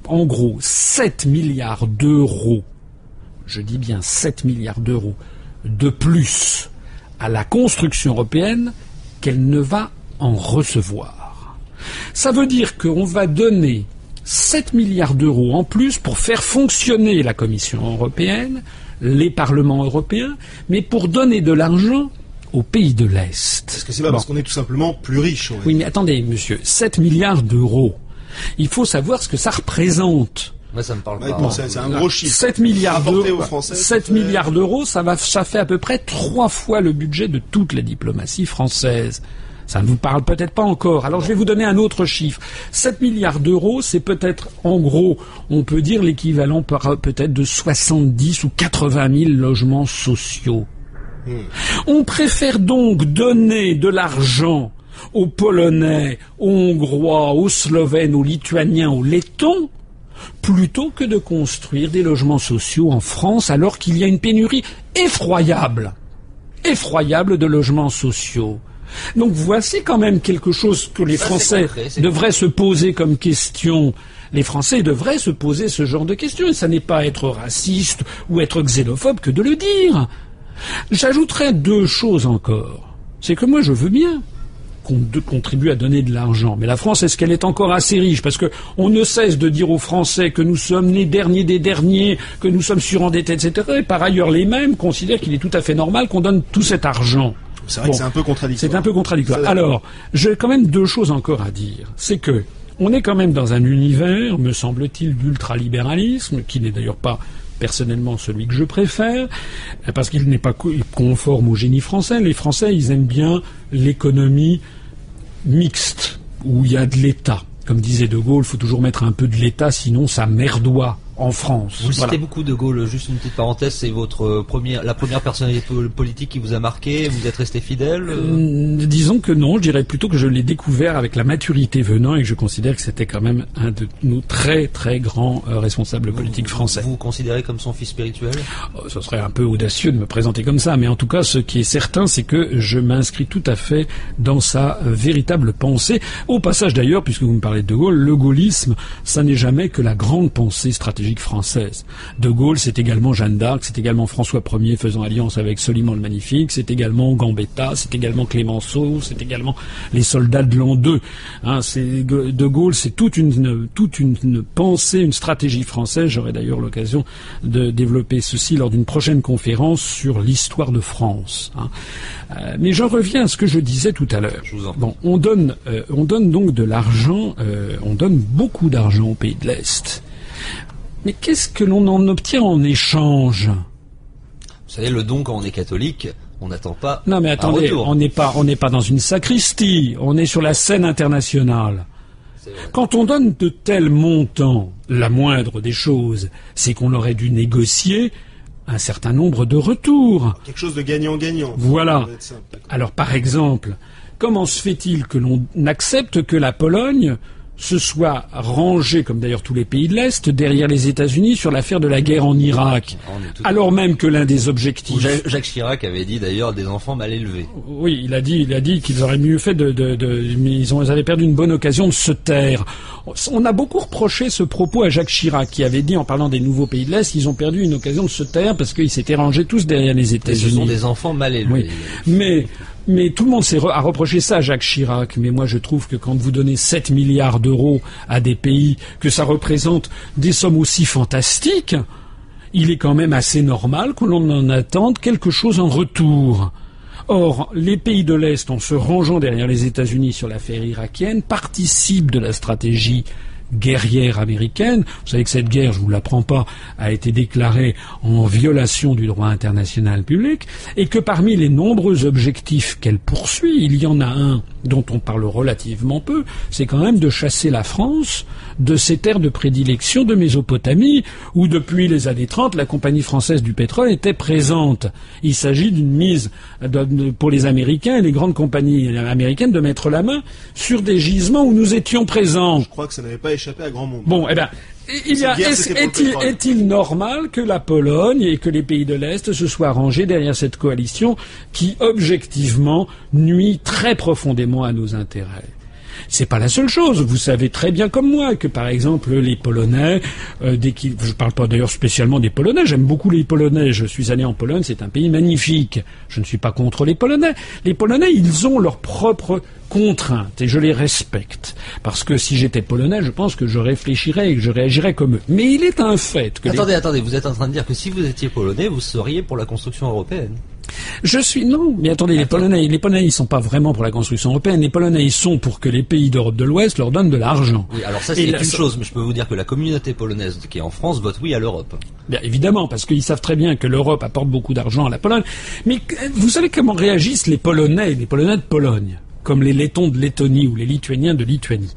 en gros, 7 milliards d'euros, je dis bien 7 milliards d'euros, de plus à la construction européenne qu'elle ne va en recevoir. Ça veut dire qu'on va donner 7 milliards d'euros en plus pour faire fonctionner la Commission européenne, les parlements européens, mais pour donner de l'argent aux pays de l'Est. Que c'est pas parce qu'on est tout simplement plus riche Oui, mais attendez, monsieur, 7 milliards d'euros. Il faut savoir ce que ça représente. Moi, ça me parle pas. c'est un gros chiffre. 7 milliards d'euros. 7 milliards d'euros, ça va, ça fait à peu près trois fois le budget de toute la diplomatie française. Ça ne vous parle peut-être pas encore. Alors je vais vous donner un autre chiffre. 7 milliards d'euros, c'est peut-être, en gros, on peut dire l'équivalent peut-être de 70 ou 80 000 logements sociaux. Hmm. On préfère donc donner de l'argent aux Polonais, aux Hongrois, aux Slovènes, aux Lituaniens, aux Lettons, plutôt que de construire des logements sociaux en France alors qu'il y a une pénurie effroyable, effroyable de logements sociaux. Donc voici quand même quelque chose que les Français devraient se poser comme question. Les Français devraient se poser ce genre de questions. Et ça n'est pas être raciste ou être xénophobe que de le dire. J'ajouterais deux choses encore. C'est que moi je veux bien qu'on contribue à donner de l'argent. Mais la France, est-ce qu'elle est encore assez riche? Parce qu'on ne cesse de dire aux Français que nous sommes les derniers des derniers, que nous sommes surendettés, etc. Et par ailleurs, les mêmes considèrent qu'il est tout à fait normal qu'on donne tout cet argent. C'est vrai que c'est un peu contradictoire. C'est un peu contradictoire. Alors, j'ai quand même deux choses encore à dire. C'est que on est quand même dans un univers, me semble-t-il, d'ultralibéralisme, qui n'est d'ailleurs pas personnellement celui que je préfère, parce qu'il n'est pas conforme au génie français. Les Français, ils aiment bien l'économie mixte, où il y a de l'État. Comme disait De Gaulle, il faut toujours mettre un peu de l'État, sinon ça merdoit en France. Vous citez beaucoup de Gaulle. Juste une petite parenthèse, c'est votre première, la première personnalité politique qui vous a marqué. Vous êtes resté fidèle. Euh disons que non. Je dirais plutôt que je l'ai découvert avec la maturité venant et que je considère que c'était quand même un de nos très très grands euh, responsables politiques français. Vous vous considérez comme son fils spirituel? Oh, Ce serait un peu audacieux de me présenter comme ça, mais en tout cas, ce qui est certain, c'est que je m'inscris tout à fait dans sa euh, véritable pensée. Au passage d'ailleurs, puisque vous me parlez de Gaulle, le gaullisme, ça n'est jamais que la grande pensée stratégique française. De Gaulle, c'est également Jeanne d'Arc, c'est également François Ier faisant alliance avec Soliman le Magnifique, c'est également Gambetta, c'est également Clémenceau, c'est également les soldats de l'an 2. Hein, de Gaulle, c'est toute une, toute une, pensée, une stratégie française. J'aurai d'ailleurs l'occasion de développer ceci lors d'une prochaine conférence sur l'histoire de France. Hein. Euh, mais j'en reviens à ce que je disais tout à l'heure. Bon, on donne, euh, on donne donc de l'argent, euh, on donne beaucoup d'argent aux pays de l'Est. Mais qu'est-ce que l'on en obtient en échange? Vous savez, le don quand on est catholique, on n'attend pas. Non, mais attendez, on n'est pas, on n'est pas dans une sacristie. On est sur la scène internationale. Quand on donne de tels montants, la moindre des choses, c'est qu'on aurait dû négocier un certain nombre de retours. Quelque chose de gagnant-gagnant. Voilà. Alors, par exemple, comment se fait-il que l'on accepte que la Pologne se soit rangé, comme d'ailleurs tous les pays de l'Est, derrière les États-Unis sur l'affaire de la guerre en Irak, alors même que l'un des objectifs. Jacques Chirac avait dit d'ailleurs des enfants mal élevés. Oui, il a dit, il a dit qu'ils auraient mieux fait de, de, de ils, ont, ils avaient perdu une bonne occasion de se taire. On a beaucoup reproché ce propos à Jacques Chirac, qui avait dit en parlant des nouveaux pays de l'Est, qu'ils ont perdu une occasion de se taire parce qu'ils s'étaient rangés tous derrière les États-Unis. Ce sont des enfants mal élevés. Mais mais tout le monde s'est a reproché ça à Jacques Chirac. Mais moi, je trouve que quand vous donnez 7 milliards d'euros à des pays, que ça représente des sommes aussi fantastiques, il est quand même assez normal que l'on en attende quelque chose en retour. Or, les pays de l'Est, en se rangeant derrière les États-Unis sur l'affaire irakienne, participent de la stratégie guerrière américaine. Vous savez que cette guerre, je ne vous l'apprends pas, a été déclarée en violation du droit international public et que parmi les nombreux objectifs qu'elle poursuit, il y en a un dont on parle relativement peu, c'est quand même de chasser la France de ses terres de prédilection de Mésopotamie, où depuis les années 30, la compagnie française du pétrole était présente. Il s'agit d'une mise pour les Américains et les grandes compagnies américaines de mettre la main sur des gisements où nous étions présents. Je crois que ça n'avait pas échappé à grand monde. Bon, eh bien, est-il normal que la Pologne et que les pays de l'Est se soient rangés derrière cette coalition qui, objectivement, nuit très profondément à nos intérêts? C'est pas la seule chose. Vous savez très bien comme moi que, par exemple, les Polonais, euh, dès qu'ils, je parle pas d'ailleurs spécialement des Polonais, j'aime beaucoup les Polonais. Je suis allé en Pologne, c'est un pays magnifique. Je ne suis pas contre les Polonais. Les Polonais, ils ont leur propre contraintes et je les respecte. Parce que si j'étais polonais, je pense que je réfléchirais et que je réagirais comme eux. Mais il est un fait que. Attendez, attendez, vous êtes en train de dire que si vous étiez polonais, vous seriez pour la construction européenne je suis non, mais attendez, les Polonais, les Polonais, ils sont pas vraiment pour la construction européenne. Les Polonais, ils sont pour que les pays d'Europe de l'Ouest leur donnent de l'argent. Oui, alors ça c'est une chose, mais je peux vous dire que la communauté polonaise qui est en France vote oui à l'Europe. Bien évidemment, parce qu'ils savent très bien que l'Europe apporte beaucoup d'argent à la Pologne. Mais vous savez comment réagissent les Polonais, les Polonais de Pologne comme les Lettons de Lettonie ou les Lituaniens de Lituanie?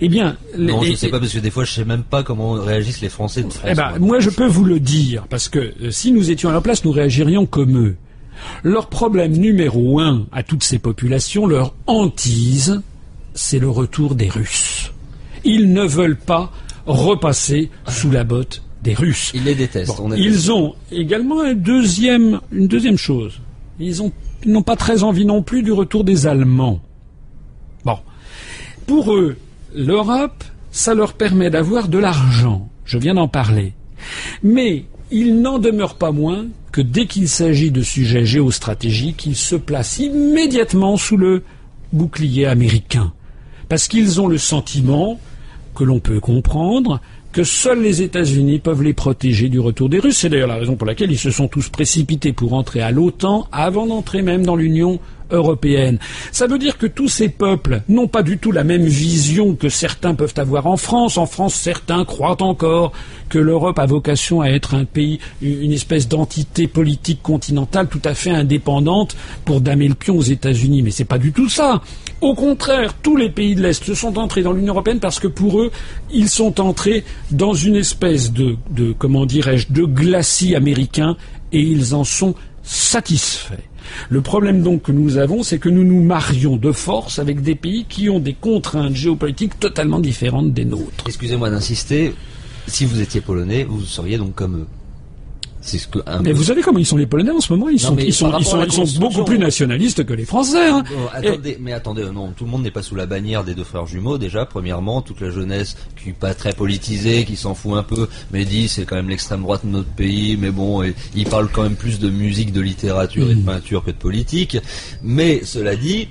Eh bien, non, je ne sais pas parce que des fois je sais même pas comment réagissent les Français de France. Eh ben, moi je peux vous le dire parce que euh, si nous étions à leur place, nous réagirions comme eux. Leur problème numéro un à toutes ces populations, leur hantise, c'est le retour des Russes. Ils ne veulent pas repasser sous la botte des Russes. Ils les détestent. ils ont également une deuxième, une deuxième chose. Ils n'ont pas très envie non plus du retour des Allemands. Bon. Pour eux, l'Europe, ça leur permet d'avoir de l'argent. Je viens d'en parler. Mais il n'en demeure pas moins que dès qu'il s'agit de sujets géostratégiques, ils se placent immédiatement sous le bouclier américain. Parce qu'ils ont le sentiment, que l'on peut comprendre, que seuls les États-Unis peuvent les protéger du retour des Russes. C'est d'ailleurs la raison pour laquelle ils se sont tous précipités pour entrer à l'OTAN avant d'entrer même dans l'Union européenne. Ça veut dire que tous ces peuples n'ont pas du tout la même vision que certains peuvent avoir en France. En France, certains croient encore que l'Europe a vocation à être un pays, une espèce d'entité politique continentale tout à fait indépendante pour damer le pion aux États-Unis. Mais c'est pas du tout ça. Au contraire, tous les pays de l'Est se sont entrés dans l'Union européenne parce que pour eux, ils sont entrés dans une espèce de, de comment dirais-je, de glacis américain et ils en sont satisfaits. Le problème donc que nous avons, c'est que nous nous marions de force avec des pays qui ont des contraintes géopolitiques totalement différentes des nôtres. Excusez-moi d'insister, si vous étiez polonais, vous seriez donc comme eux. Mais vous savez comment ils sont les Polonais en ce moment Ils sont, ils sont, beaucoup plus nationalistes que les Français. Hein. Mais attendez, non, tout le monde n'est pas sous la bannière des deux frères jumeaux. Déjà, premièrement, toute la jeunesse qui n'est pas très politisée, qui s'en fout un peu, mais dit c'est quand même l'extrême droite de notre pays. Mais bon, ils parlent quand même plus de musique, de littérature et de mm. peinture que de politique. Mais cela dit,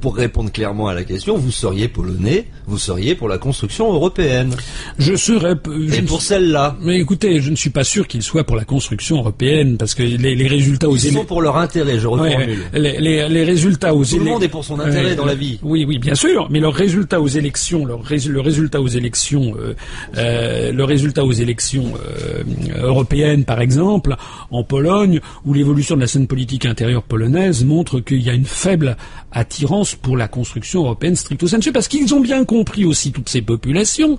pour répondre clairement à la question, vous seriez polonais, vous seriez pour la construction européenne. Je serais. Et pour celle-là. Mais écoutez, je ne suis pas sûr qu'ils soient pour la construction européenne parce que les, résultats aux Ils sont pour leur intérêt, je reformule. les, résultats aux élections. Tout le monde est pour son intérêt dans la vie. Oui, oui, bien sûr. Mais leurs résultats aux élections, leur le résultat aux élections, euh, euh, le résultat aux élections euh, européennes, par exemple, en Pologne, où l'évolution de la scène politique intérieure polonaise montre qu'il y a une faible attirance pour la construction européenne stricto sensu, parce qu'ils ont bien compris aussi, toutes ces populations,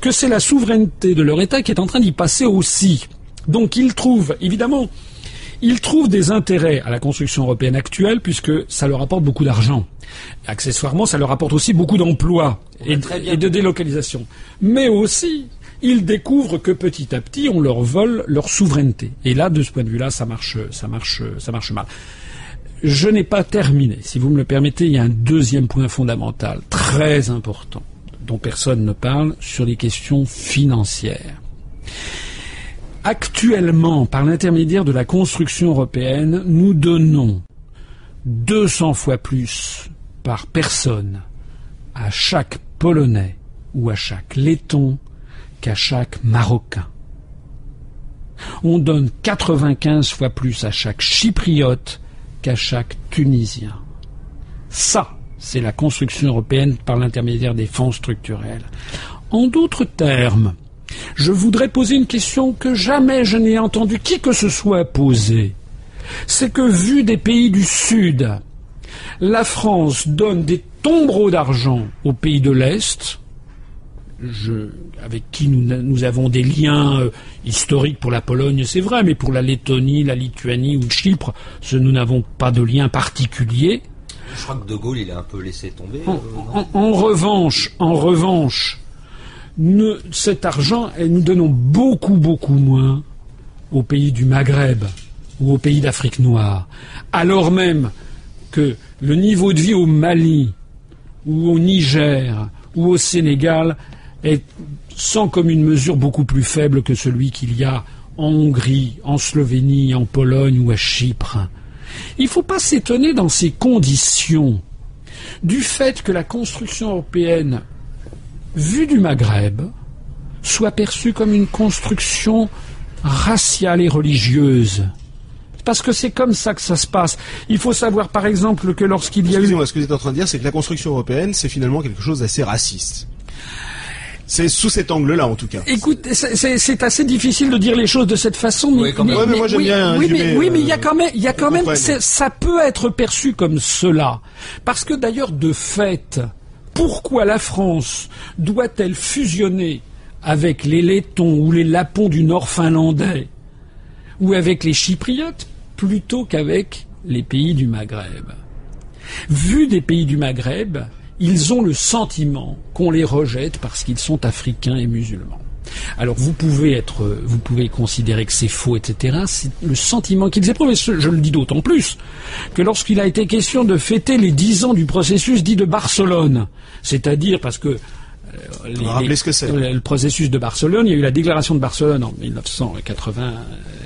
que c'est la souveraineté de leur État qui est en train d'y passer aussi. Donc ils trouvent, évidemment, Ils trouvent des intérêts à la construction européenne actuelle puisque ça leur apporte beaucoup d'argent. Accessoirement, ça leur apporte aussi beaucoup d'emplois et, et de délocalisation. Mais aussi, ils découvrent que petit à petit, on leur vole leur souveraineté. Et là, de ce point de vue-là, ça marche, ça marche, ça marche mal. Je n'ai pas terminé. Si vous me le permettez, il y a un deuxième point fondamental, très important, dont personne ne parle, sur les questions financières. Actuellement, par l'intermédiaire de la construction européenne, nous donnons 200 fois plus par personne à chaque Polonais ou à chaque Letton qu'à chaque Marocain. On donne 95 fois plus à chaque Chypriote qu'à Tunisien. Ça, c'est la construction européenne par l'intermédiaire des fonds structurels. En d'autres termes, je voudrais poser une question que jamais je n'ai entendu qui que ce soit poser. C'est que vu des pays du Sud, la France donne des tombereaux d'argent aux pays de l'Est, avec qui nous, avons des liens euh, historiques pour la Pologne, c'est vrai, mais pour la Lettonie, la Lituanie ou Chypre, ce, nous n'avons pas de lien particulier. Je crois que De Gaulle, il a un peu laissé tomber. En, euh, revanche, en revanche, cet argent, et nous donnons beaucoup, beaucoup moins aux pays du Maghreb ou aux pays d'Afrique noire, alors même que le niveau de vie au Mali ou au Niger ou au Sénégal est sans commune mesure beaucoup plus faible que celui qu'il y a en Hongrie, en Slovénie, en Pologne ou à Chypre. Il ne faut pas s'étonner dans ces conditions du fait que la construction européenne, vue du Maghreb, soit perçue comme une construction raciale et religieuse. Parce que c'est comme ça que ça se passe. Il faut savoir, par exemple, que lorsqu'il y a eu... Excusez-moi, ce que vous êtes en train de dire, c'est que la construction européenne, c'est finalement quelque chose d'assez raciste. C'est sous cet angle-là, en tout cas. Écoute, c'est assez difficile de dire les choses de cette façon, mais, oui, mais, moi j'aime bien. Oui, mais, oui, mais il y a quand même, il y a quand même, ça peut être perçu comme cela, parce que d'ailleurs, de fait, pourquoi la France doit-elle fusionner avec les Lettons ou les Lapons du Nord finlandais ou avec les Chypriotes plutôt qu'avec les pays du Maghreb? Vu des pays du Maghreb, ils ont le sentiment qu'on les rejette parce qu'ils sont africains et musulmans. Alors vous pouvez être, vous pouvez considérer que c'est faux, etc. C'est le sentiment qu'ils éprouvent. Et je le dis d'autant plus que lorsqu'il a été question de fêter les dix ans du processus dit de Barcelone, c'est-à-dire parce que euh, ce que c'est. Le processus de Barcelone, il y a eu la déclaration de Barcelone en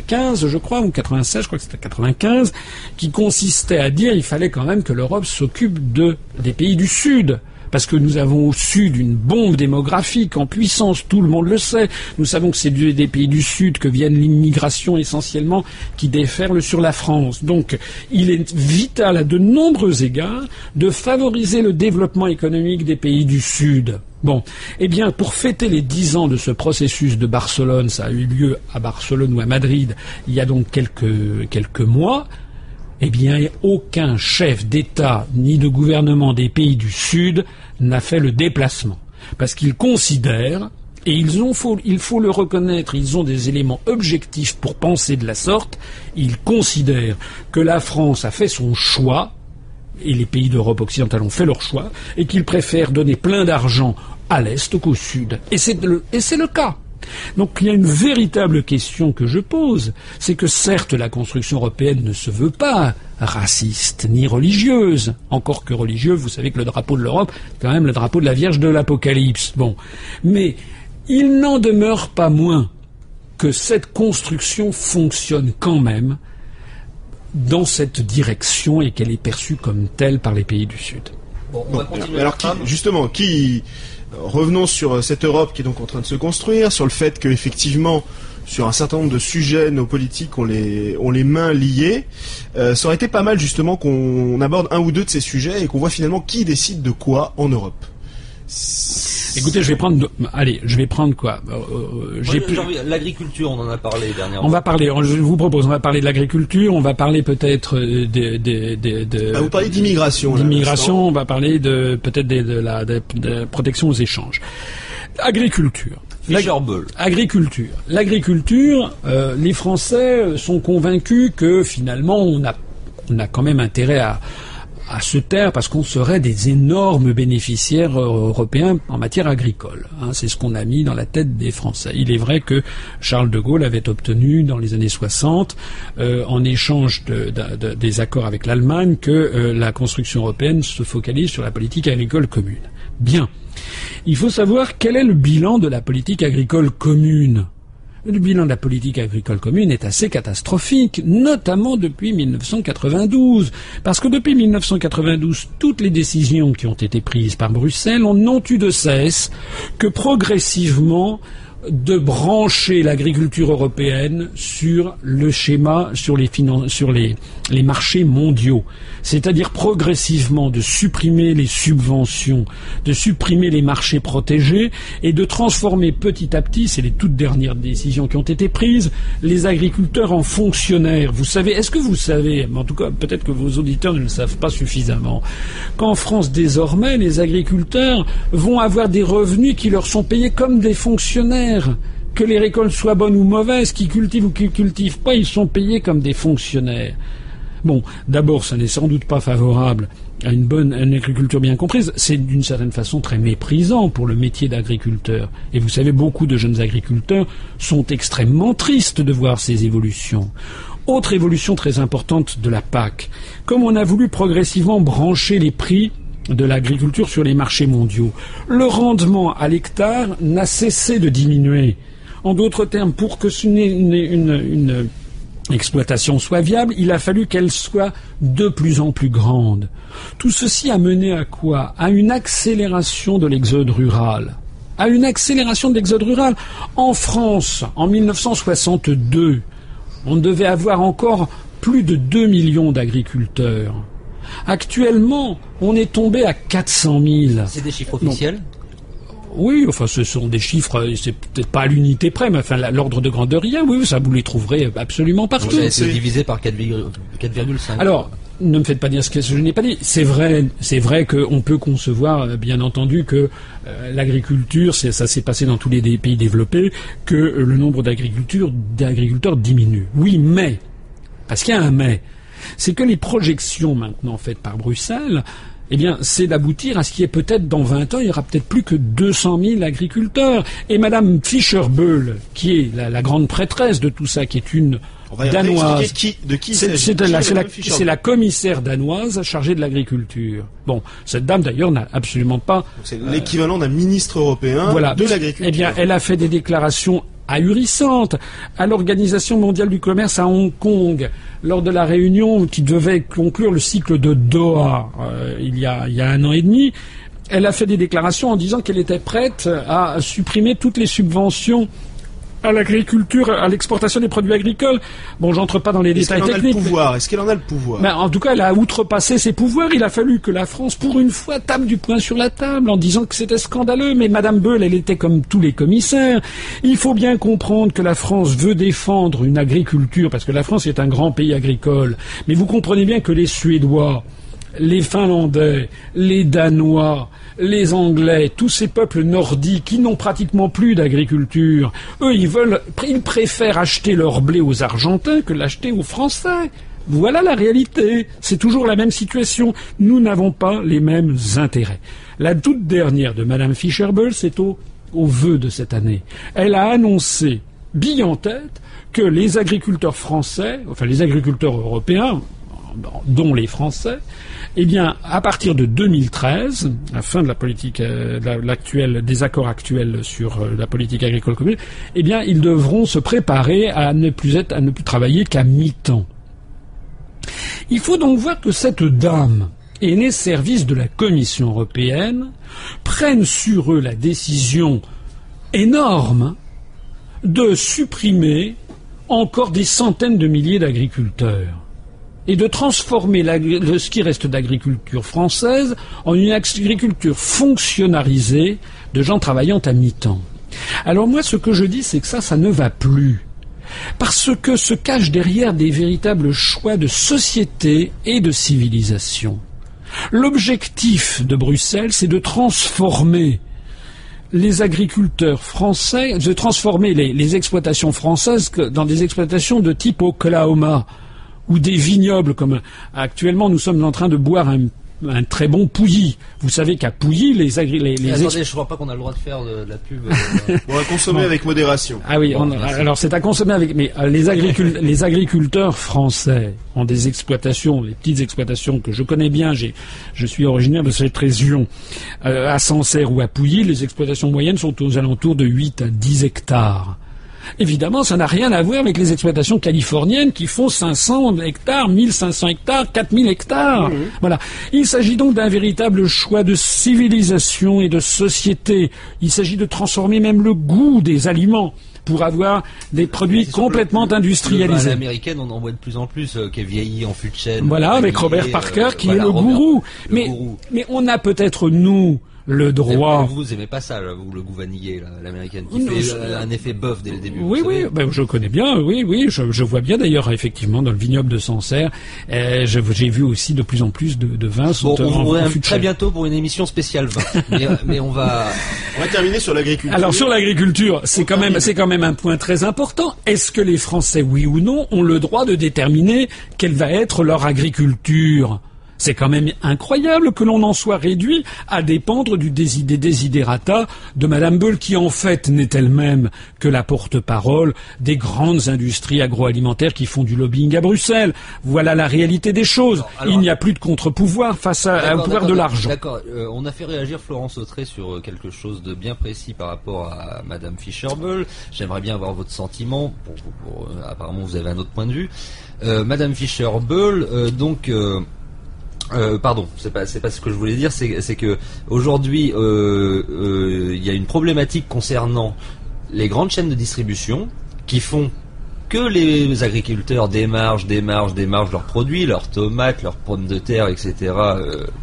1995, je crois, ou 96, je crois que c'était 95, qui consistait à dire qu'il fallait quand même que l'Europe s'occupe de, des pays du Sud parce que nous avons au sud une bombe démographique en puissance, tout le monde le sait. Nous savons que c'est des pays du sud que viennent l'immigration essentiellement qui déferle sur la France. Donc il est vital à de nombreux égards de favoriser le développement économique des pays du sud. Bon, eh bien, pour fêter les dix ans de ce processus de Barcelone, ça a eu lieu à Barcelone ou à Madrid il y a donc quelques, mois, eh bien, aucun chef d'État ni de gouvernement des pays du Sud n'a fait le déplacement. Parce qu'ils considèrent, et il faut le reconnaître, ils ont des éléments objectifs pour penser de la sorte, ils considèrent que la France a fait son choix, et les pays d'Europe occidentale ont fait leur choix, et qu'ils préfèrent donner plein d'argent à l'Est qu'au Sud. Et c'est le, le cas. Donc il y a une véritable question que je pose, c'est que certes la construction européenne ne se veut pas raciste ni religieuse, encore que religieuse, vous savez que le drapeau de l'Europe, c'est quand même le drapeau de la Vierge de l'Apocalypse. Bon, mais il n'en demeure pas moins que cette construction fonctionne quand même dans cette direction et qu'elle est perçue comme telle par les pays du Sud. Bon, on va continuer alors justement, qui revenons sur euh, cette Europe qui est donc en train de se construire, sur le fait qu'effectivement, sur un certain nombre de sujets, nos politiques ont les, mains liées. Euh, ça aurait été pas mal justement qu'on aborde un ou deux de ces sujets et qu'on voit finalement qui décide de quoi en Europe. Écoutez, je vais prendre. Allez, je vais prendre quoi euh, euh L'agriculture, on en a parlé dernièrement. On va parler. Je vous propose, on va parler de l'agriculture. On va parler peut-être euh, de. de, de, de ah, vous parlez d'immigration. D'immigration. On va parler de peut-être de, la de, protection aux échanges. Agriculture. Agriculture. L'agriculture, euh, les Français sont convaincus que finalement on a, on a quand même intérêt à, à se taire parce qu'on serait des énormes bénéficiaires euh, européens en matière agricole. Hein. c'est ce qu'on a mis dans la tête des Français. Il est vrai que Charles de Gaulle avait obtenu dans les années 60, euh, en échange des accords avec l'Allemagne, que euh, la construction européenne se focalise sur la politique agricole commune. Bien. Il faut savoir quel est le bilan de la politique agricole commune. Le bilan de la politique agricole commune est assez catastrophique, notamment depuis 1992. Parce que depuis 1992, toutes les décisions qui ont été prises par Bruxelles n'ont eu de cesse que progressivement de brancher l'agriculture européenne sur le schéma, sur les, sur les, marchés mondiaux. C'est-à-dire progressivement de supprimer les subventions, de supprimer les marchés protégés et de transformer petit à petit, c'est les toutes dernières décisions qui ont été prises, les agriculteurs en fonctionnaires. Vous savez, est-ce que vous savez, en tout cas peut-être que vos auditeurs ne le savent pas suffisamment, qu'en France désormais, les agriculteurs vont avoir des revenus qui leur sont payés comme des fonctionnaires que les récoltes soient bonnes ou mauvaises, qui cultivent ou qui cultivent pas, ils sont payés comme des fonctionnaires. Bon, d'abord, ça n'est sans doute pas favorable à une bonne une agriculture bien comprise. C'est d'une certaine façon très méprisant pour le métier d'agriculteur. Et vous savez, beaucoup de jeunes agriculteurs sont extrêmement tristes de voir ces évolutions. Autre évolution très importante de la PAC. Comme on a voulu progressivement brancher les prix de l'agriculture sur les marchés mondiaux. Le rendement à l'hectare n'a cessé de diminuer. En d'autres termes, pour que une, exploitation soit viable, il a fallu qu'elle soit de plus en plus grande. Tout ceci a mené à quoi? À une accélération de l'exode rural. À une accélération de l'exode rural. En France, en 1962, on devait avoir encore plus de 2 millions d'agriculteurs. Actuellement, on est tombé à 400 000. C'est des chiffres officiels oui, enfin, ce sont des chiffres, c'est peut-être pas à l'unité près, mais enfin, l'ordre de grandeur, rien, oui, ça vous les trouverez absolument partout. C'est divisé par 4,5. Alors, ne me faites pas dire ce que je n'ai pas dit. C'est vrai, c'est vrai qu'on peut concevoir, euh, bien entendu, que euh, l'agriculture, ça s'est passé dans tous les pays développés, que le nombre d'agriculteurs diminue. Oui, mais, parce qu'il y a un mais, c'est que les projections maintenant faites par Bruxelles, eh bien, c'est d'aboutir à ce qui est peut-être dans 20 ans, il y aura peut-être plus que 200 000 agriculteurs. Et Madame Fischer-Böll, qui est la, grande prêtresse de tout ça, qui est une danoise. de qui c'est la, la, commissaire danoise chargée de l'agriculture. Bon, cette dame d'ailleurs n'a absolument pas. C'est l'équivalent d'un ministre européen de l'agriculture. Eh bien, elle a fait des déclarations ahurissante à l'Organisation mondiale du commerce à Hong Kong lors de la réunion qui devait conclure le cycle de Doha euh, il, y a, il y a un an et demi. Elle a fait des déclarations en disant qu'elle était prête à supprimer toutes les subventions à l'agriculture, à l'exportation des produits agricoles. Bon, j'entre pas dans les détails techniques. Est-ce qu'elle en a le pouvoir? Mais En tout cas, elle a outrepassé ses pouvoirs. Il a fallu que la France, pour une fois, tape du poing sur la table en disant que c'était scandaleux. Mais Madame Beul, elle était comme tous les commissaires. Il faut bien comprendre que la France veut défendre une agriculture, parce que la France est un grand pays agricole. Mais vous comprenez bien que les Suédois, les Finlandais, les Danois, les Anglais, tous ces peuples nordiques qui n'ont pratiquement plus d'agriculture, eux, ils préfèrent acheter leur blé aux Argentins que l'acheter aux Français. Voilà la réalité. C'est toujours la même situation. Nous n'avons pas les mêmes intérêts. La toute dernière de Madame Fischerbull, c'est au, au vœu de cette année. Elle a annoncé, bille en tête, que les agriculteurs français, enfin les agriculteurs européens, dont les Français, eh bien, à partir de 2013, la fin de la politique, euh, l'actuelle, des accords actuels sur euh, la politique agricole commune, eh bien, ils devront se préparer à ne plus être, à ne plus travailler qu'à mi-temps. Il faut donc voir que cette dame, aînée service de la Commission européenne, prenne sur eux la décision énorme de supprimer encore des centaines de milliers d'agriculteurs et de transformer ce qui reste d'agriculture française en une agriculture fonctionnalisée de gens travaillant à mi-temps. Alors moi, ce que je dis, c'est que ça, ça ne va plus. Parce que se cache derrière des véritables choix de société et de civilisation. L'objectif de Bruxelles, c'est de transformer les agriculteurs français, de transformer les exploitations françaises dans des exploitations de type Oklahoma ou des vignobles comme actuellement nous sommes en train de boire un un très bon Pouilly. Vous savez qu'à Pouilly, les agri les, les Attendez, je crois pas qu'on a le droit de faire de, la pub. Euh, *laughs* on va consommer avec modération. Ah oui, alors c'est à consommer avec. Mais euh, les, *laughs* les agriculteurs français ont des exploitations, les petites exploitations que je connais bien. J'ai, je suis originaire de cette région. Euh, à Sancerre ou à Pouilly, les exploitations moyennes sont aux alentours de 8 à 10 hectares. Évidemment, ça n'a rien à voir avec les exploitations californiennes qui font 500 hectares, 1500 hectares, 4000 hectares. Voilà. Il s'agit donc d'un véritable choix de civilisation et de société. Il s'agit de transformer même le goût des aliments pour avoir des produits complètement industrialisés. L'américaine, on en voit de plus en plus euh, qui est en fût de chêne. Voilà, avec Robert Parker qui est le gourou. mais, mais on a peut-être nous le droit. Vous, vous aimez pas ça, vous, le goût vanillé, l'américaine, qui fait un effet bœuf dès le début. Oui, oui, ben, je connais bien, oui, oui, je, vois bien d'ailleurs, effectivement, dans le vignoble de Sancerre, euh, j'ai vu aussi de plus en plus de, de vins bon, on en, très bientôt pour une émission spéciale vin. *laughs* Euh, mais, on va... On va terminer sur l'agriculture. Alors, sur l'agriculture, c'est quand même, c'est quand même un point très important. Est-ce que les Français, oui ou non, ont le droit de déterminer quelle va être leur agriculture? C'est quand même incroyable que l'on en soit réduit à dépendre du des désidérata de Madame Beul, qui en fait n'est elle-même que la porte-parole des grandes industries agroalimentaires qui font du lobbying à Bruxelles. Voilà la réalité des choses. Il n'y a plus de contre-pouvoir face à, au pouvoir de l'argent. D'accord. Euh, on a fait réagir Florence Autré sur euh, quelque chose de bien précis par rapport à Madame Fischer-Beul. J'aimerais bien avoir votre sentiment. Pour, euh, apparemment, vous avez un autre point de vue. Madame Fischer-Beul, donc euh, pardon, c'est pas c'est pas ce que je voulais dire, c'est que aujourd'hui euh, euh, il y a une problématique concernant les grandes chaînes de distribution qui font que les agriculteurs démargent, démargent, démargent leurs produits, leurs tomates, leurs pommes de terre, etc.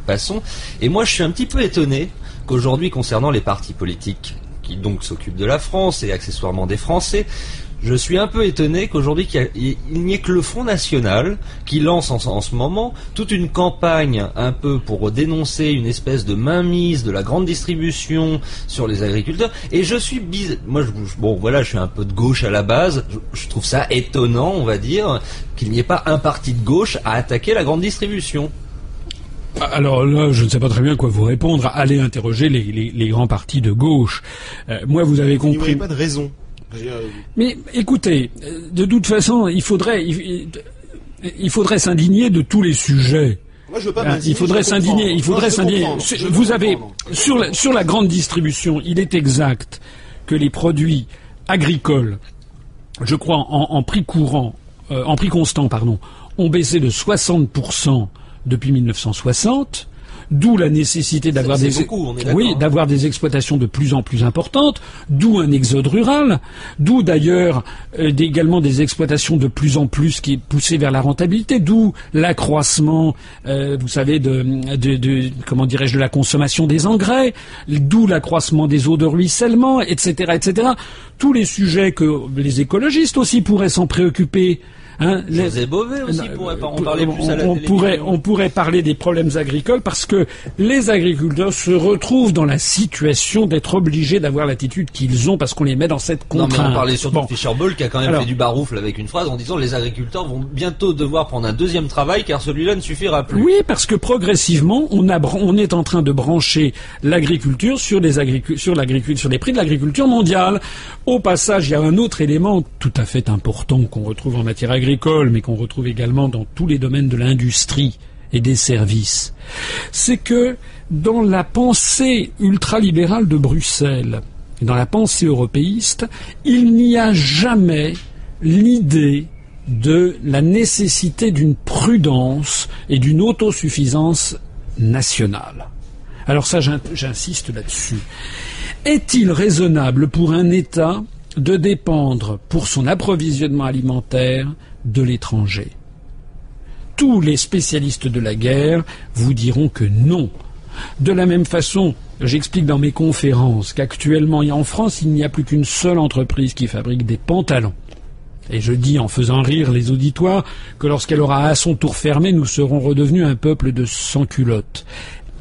passons. Et moi, je suis un petit peu étonné qu'aujourd'hui, concernant les partis politiques qui donc s'occupent de la France et accessoirement des Français, je suis un peu étonné qu'aujourd'hui il n'y ait que le Front National qui lance en, ce moment toute une campagne un peu pour dénoncer une espèce de mainmise de la grande distribution sur les agriculteurs. Et je suis moi je, bon voilà, je suis un peu de gauche à la base. Je, trouve ça étonnant, on va dire, qu'il n'y ait pas un parti de gauche à attaquer la grande distribution. Alors là, je ne sais pas très bien quoi vous répondre. Allez interroger les, grands partis de gauche. Euh, moi, vous avez compris. Il n'y a pas de raison. Mais écoutez, de toute façon, il faudrait, il, faudrait s'indigner de tous les sujets. Moi, je veux pas hein, il faudrait s'indigner. Il faudrait s'indigner. Vous avez sur la, sur la grande distribution, il est exact que les produits agricoles, je crois en, prix courant, euh, en prix constant, pardon, ont baissé de 60 depuis 1960 D'où la nécessité d'avoir des oui, hein. d'avoir des exploitations de plus en plus importantes, d'où un exode rural, d'où d'ailleurs euh, également des exploitations de plus en plus qui poussées vers la rentabilité, d'où l'accroissement, euh, vous savez, de, de, de comment dirais-je, de la consommation des engrais, d'où l'accroissement des eaux de ruissellement, etc., etc. Tous les sujets que les écologistes aussi pourraient s'en préoccuper. Hein, José Bové aussi pourrait en parler plus à la on pourrait, on pourrait parler des problèmes agricoles parce que les agriculteurs se retrouvent dans la situation d'être obligés d'avoir l'attitude qu'ils ont parce qu'on les met dans cette contrainte. Non, mais on parlait surtout de Fischer Boll qui a quand même fait du baroufle avec une phrase en disant les agriculteurs vont bientôt devoir prendre un deuxième travail car celui-là ne suffira plus. Oui, parce que progressivement, on, a, on est en train de brancher l'agriculture sur les sur l'agriculture, sur les prix de l'agriculture mondiale. Au passage, il y a un autre élément tout à fait important qu'on retrouve en matière agricole mais qu'on retrouve également dans tous les domaines de l'industrie et des services, c'est que dans la pensée ultralibérale de Bruxelles, et dans la pensée européiste, il n'y a jamais l'idée de la nécessité d'une prudence et d'une autosuffisance nationale. Alors ça, j'insiste là-dessus. Est-il raisonnable pour un État de dépendre pour son approvisionnement alimentaire de l'étranger. Tous les spécialistes de la guerre vous diront que non. De la même façon, j'explique dans mes conférences qu'actuellement en France, il n'y a plus qu'une seule entreprise qui fabrique des pantalons. Et je dis en faisant rire les auditoires que lorsqu'elle aura à son tour fermé, nous serons redevenus un peuple de sans culottes.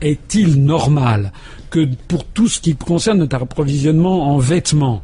est-il normal que pour tout ce qui concerne notre approvisionnement en vêtements,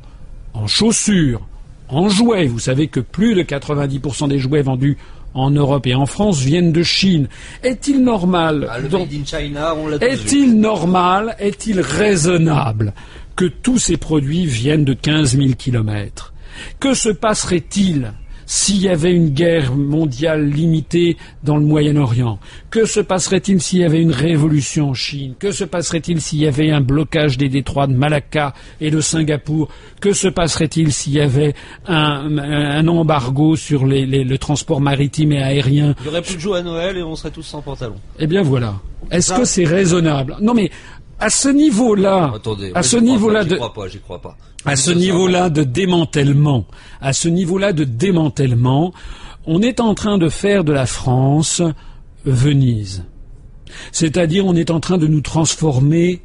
en chaussures, en jouets, vous savez que plus de 90% des jouets vendus en Europe et en France viennent de Chine. Est-il normal Ah, donc, China, est-il normal, est-il raisonnable que tous ces produits viennent de 15 000 kilomètres? Que se passerait-il? S'il y avait une guerre mondiale limitée dans le Moyen-Orient? Que se passerait-il s'il y avait une révolution en Chine? Que se passerait-il s'il y avait un blocage des détroits de Malacca et de Singapour? Que se passerait-il s'il y avait un, un embargo sur les- les- le transport maritime et aérien? Il y aurait plus de jouets à Noël et on serait tous sans pantalon. eh bien voilà. Est-ce que c'est raisonnable? Non mais à ce niveau-là, à ce j'y crois niveau-là pas, de J'y crois pas, j'y crois pas. à ce Ça, niveau-là de démantèlement, à ce niveau-là de démantèlement, on est en train de faire de la France Venise. C'est-à-dire on est en train de nous transformer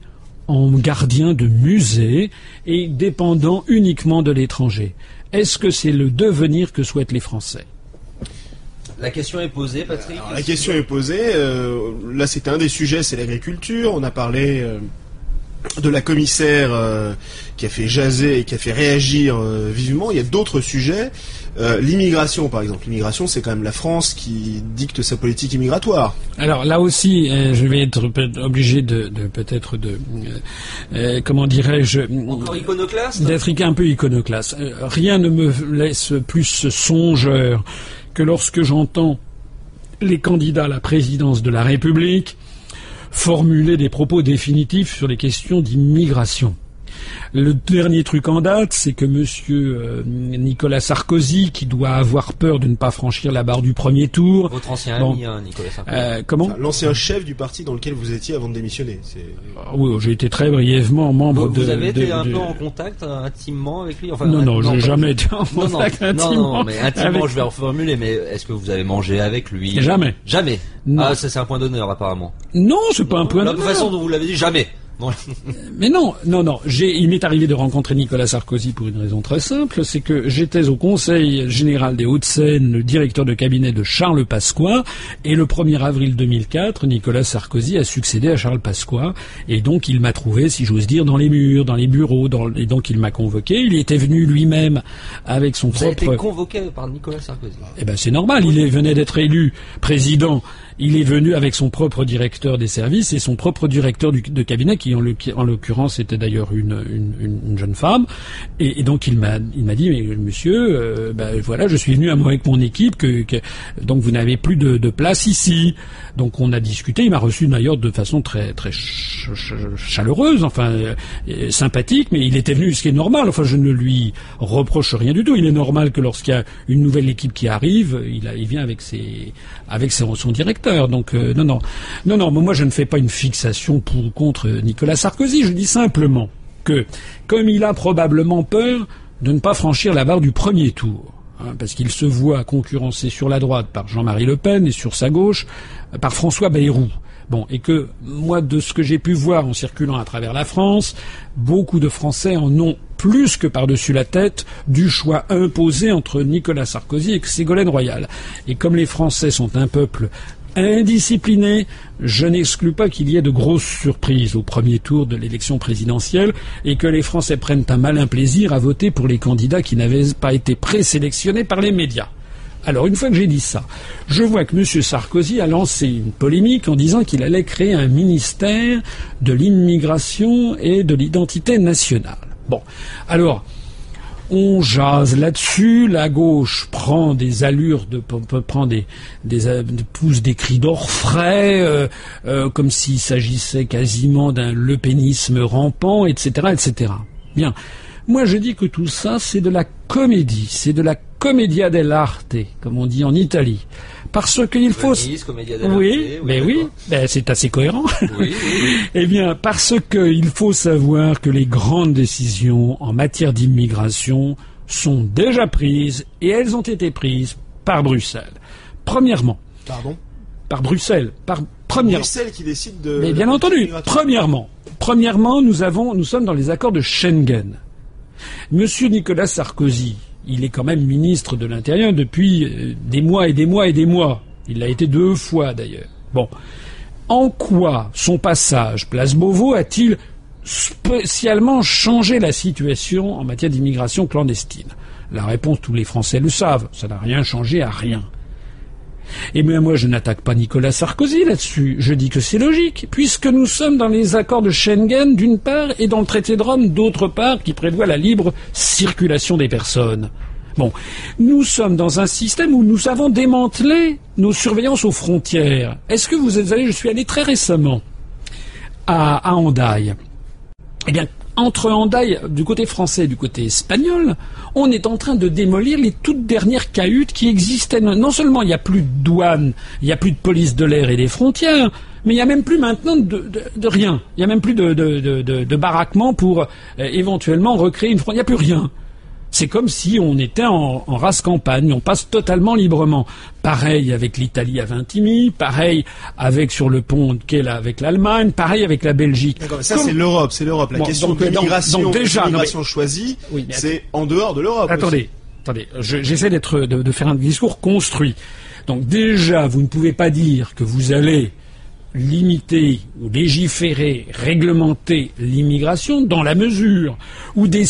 en gardiens de musées et dépendant uniquement de l'étranger. Est-ce que c'est le devenir que souhaitent les Français? La question est posée, Patrick. Alors, la question est posée. euh, là, c'était un des sujets, c'est l'agriculture. On a parlé euh, de la commissaire euh, qui a fait jaser et qui a fait réagir euh, vivement. Il y a d'autres sujets. Euh, L'immigration, par exemple. L'immigration, c'est quand même la France qui dicte sa politique immigratoire. Alors là aussi, euh, je vais être obligé de, de peut-être de, euh, euh, comment dirais-je, Encore iconoclaste? d'être un peu iconoclaste. Euh, Rien ne me laisse plus songeur que lorsque j'entends les candidats à la présidence de la République formuler des propos définitifs sur les questions d'immigration. Le dernier truc en date, c'est que Monsieur euh, Nicolas Sarkozy, qui doit avoir peur de ne pas franchir la barre du premier tour, Votre ancien Bon. ami, hein, Nicolas Sarkozy. euh, comment? Enfin, L'ancien chef du parti dans lequel vous étiez avant de démissionner. Ah Oui, j'ai été très brièvement membre vous, de. vous avez de- été un de- peu en contact euh, intimement avec lui enfin, Non, non, j'ai jamais été en non, contact non, intimement. non, mais intimement, avec- je vais reformuler, mais est-ce que vous avez mangé avec lui? Jamais. Jamais. Non. Ah, ça c'est un point d'honneur apparemment. Non, c'est pas un point La d'honneur. façon dont vous l'avez dit, jamais. Mais non, non, non. J'ai, il m'est arrivé de rencontrer Nicolas Sarkozy pour une raison très simple, c'est que j'étais au Conseil général des Hauts-de-Seine, le directeur de cabinet de Charles Pasqua, et le 1er avril 2004, Nicolas Sarkozy a succédé à Charles Pasqua, et donc il m'a trouvé, si j'ose dire, dans les murs, dans les bureaux, dans, et donc il m'a convoqué. Il était venu lui-même avec son Vous avez été propre. convoqué par Nicolas Sarkozy. Eh ben c'est normal, il venait d'être élu président. Il est venu avec son propre directeur des services et son propre directeur de cabinet, qui en, l'oc- en l'occurrence était d'ailleurs une, une- une- une jeune femme. Et, donc il m'a dit, monsieur, euh, ben, voilà, je suis venu avec mon équipe, donc vous n'avez plus de, place ici. Donc on a discuté. Il m'a reçu d'ailleurs de façon très très ch- ch- chaleureuse, enfin euh, sympathique, mais il était venu, ce qui est normal. Enfin, je ne lui reproche rien du tout. Il est normal que lorsqu'il y a une nouvelle équipe qui arrive, il, vient avec ses avec son directeur. Donc euh, non non non non. Moi, je ne fais pas une fixation pour ou contre Nicolas Sarkozy. Je dis simplement que comme il a probablement peur de ne pas franchir la barre du premier tour. hein, parce qu'il se voit concurrencé sur la droite par Jean-Marie Le Pen et sur sa gauche euh, par François Bayrou. Bon, et que moi, de ce que j'ai pu voir en circulant à travers la France, beaucoup de Français en ont plus que par-dessus la tête du choix imposé entre Nicolas Sarkozy et Ségolène Royal. Et comme les Français sont un peuple indiscipliné, je n'exclus pas qu'il y ait de grosses surprises au premier tour de l'élection présidentielle et que les Français prennent un malin plaisir à voter pour les candidats qui n'avaient pas été présélectionnés par les médias. Alors, une fois que j'ai dit ça, je vois que M. Sarkozy a lancé une polémique en disant qu'il allait créer un ministère de l'immigration et de l'identité nationale. Bon, alors, on jase là-dessus, la gauche prend des allures de prend des, des euh, pousse des cris d'orfraie, euh, euh, comme s'il s'agissait quasiment d'un lepénisme rampant, etc., etc. Bien. Moi, je dis que tout ça, c'est de la comédie, c'est de la commedia dell'arte, comme on dit en Italie, parce qu'il faut. Venise, Commedia dell'arte, Oui, mais oui, ben, c'est assez cohérent. Oui. *laughs* Eh bien, parce qu'il faut savoir que les grandes décisions en matière d'immigration sont déjà prises et elles ont été prises par Bruxelles. Premièrement, Pardon? Par Bruxelles, par première. Bruxelles qui décide de. Mais bien entendu, premièrement, premièrement, nous avons, nous sommes dans les accords de Schengen. Monsieur Nicolas Sarkozy, il est quand même ministre de l'Intérieur depuis euh, des mois et des mois et des mois. Il l'a été deux fois d'ailleurs. Bon. En quoi son passage place Beauvau a-t-il spécialement changé la situation en matière d'immigration clandestine? La réponse, tous les Français le savent, ça n'a rien changé à rien. Et bien moi je n'attaque pas Nicolas Sarkozy là-dessus, je dis que c'est logique, puisque nous sommes dans les accords de Schengen d'une part et dans le traité de Rome d'autre part qui prévoit la libre circulation des personnes. Bon, nous sommes dans un système où nous avons démantelé nos surveillances aux frontières. Est-ce que vous êtes allé, je suis allé très récemment à, à. Eh bien, entre Hendaye, du côté français et du côté espagnol, on est en train de démolir les toutes dernières cahutes qui existaient. Non seulement il n'y a plus de douane, il n'y a plus de police de l'air et des frontières, mais il n'y a même plus maintenant de, rien. Il n'y a même plus de, baraquement pour euh, éventuellement recréer une frontière. Il n'y a plus rien. C'est comme si on était en, race campagne, on passe totalement librement. Pareil avec l'Italie à Vintimille, pareil avec sur le pont de Kela avec l'Allemagne, pareil avec la Belgique. Ça c'est l'Europe, c'est l'Europe. La question de l'immigration, l'immigration choisie, c'est en dehors de l'Europe. Attendez, attendez, j'essaie d'être de faire un discours construit. Donc déjà, vous ne pouvez pas dire que vous allez limiter ou légiférer, réglementer l'immigration dans la mesure où des,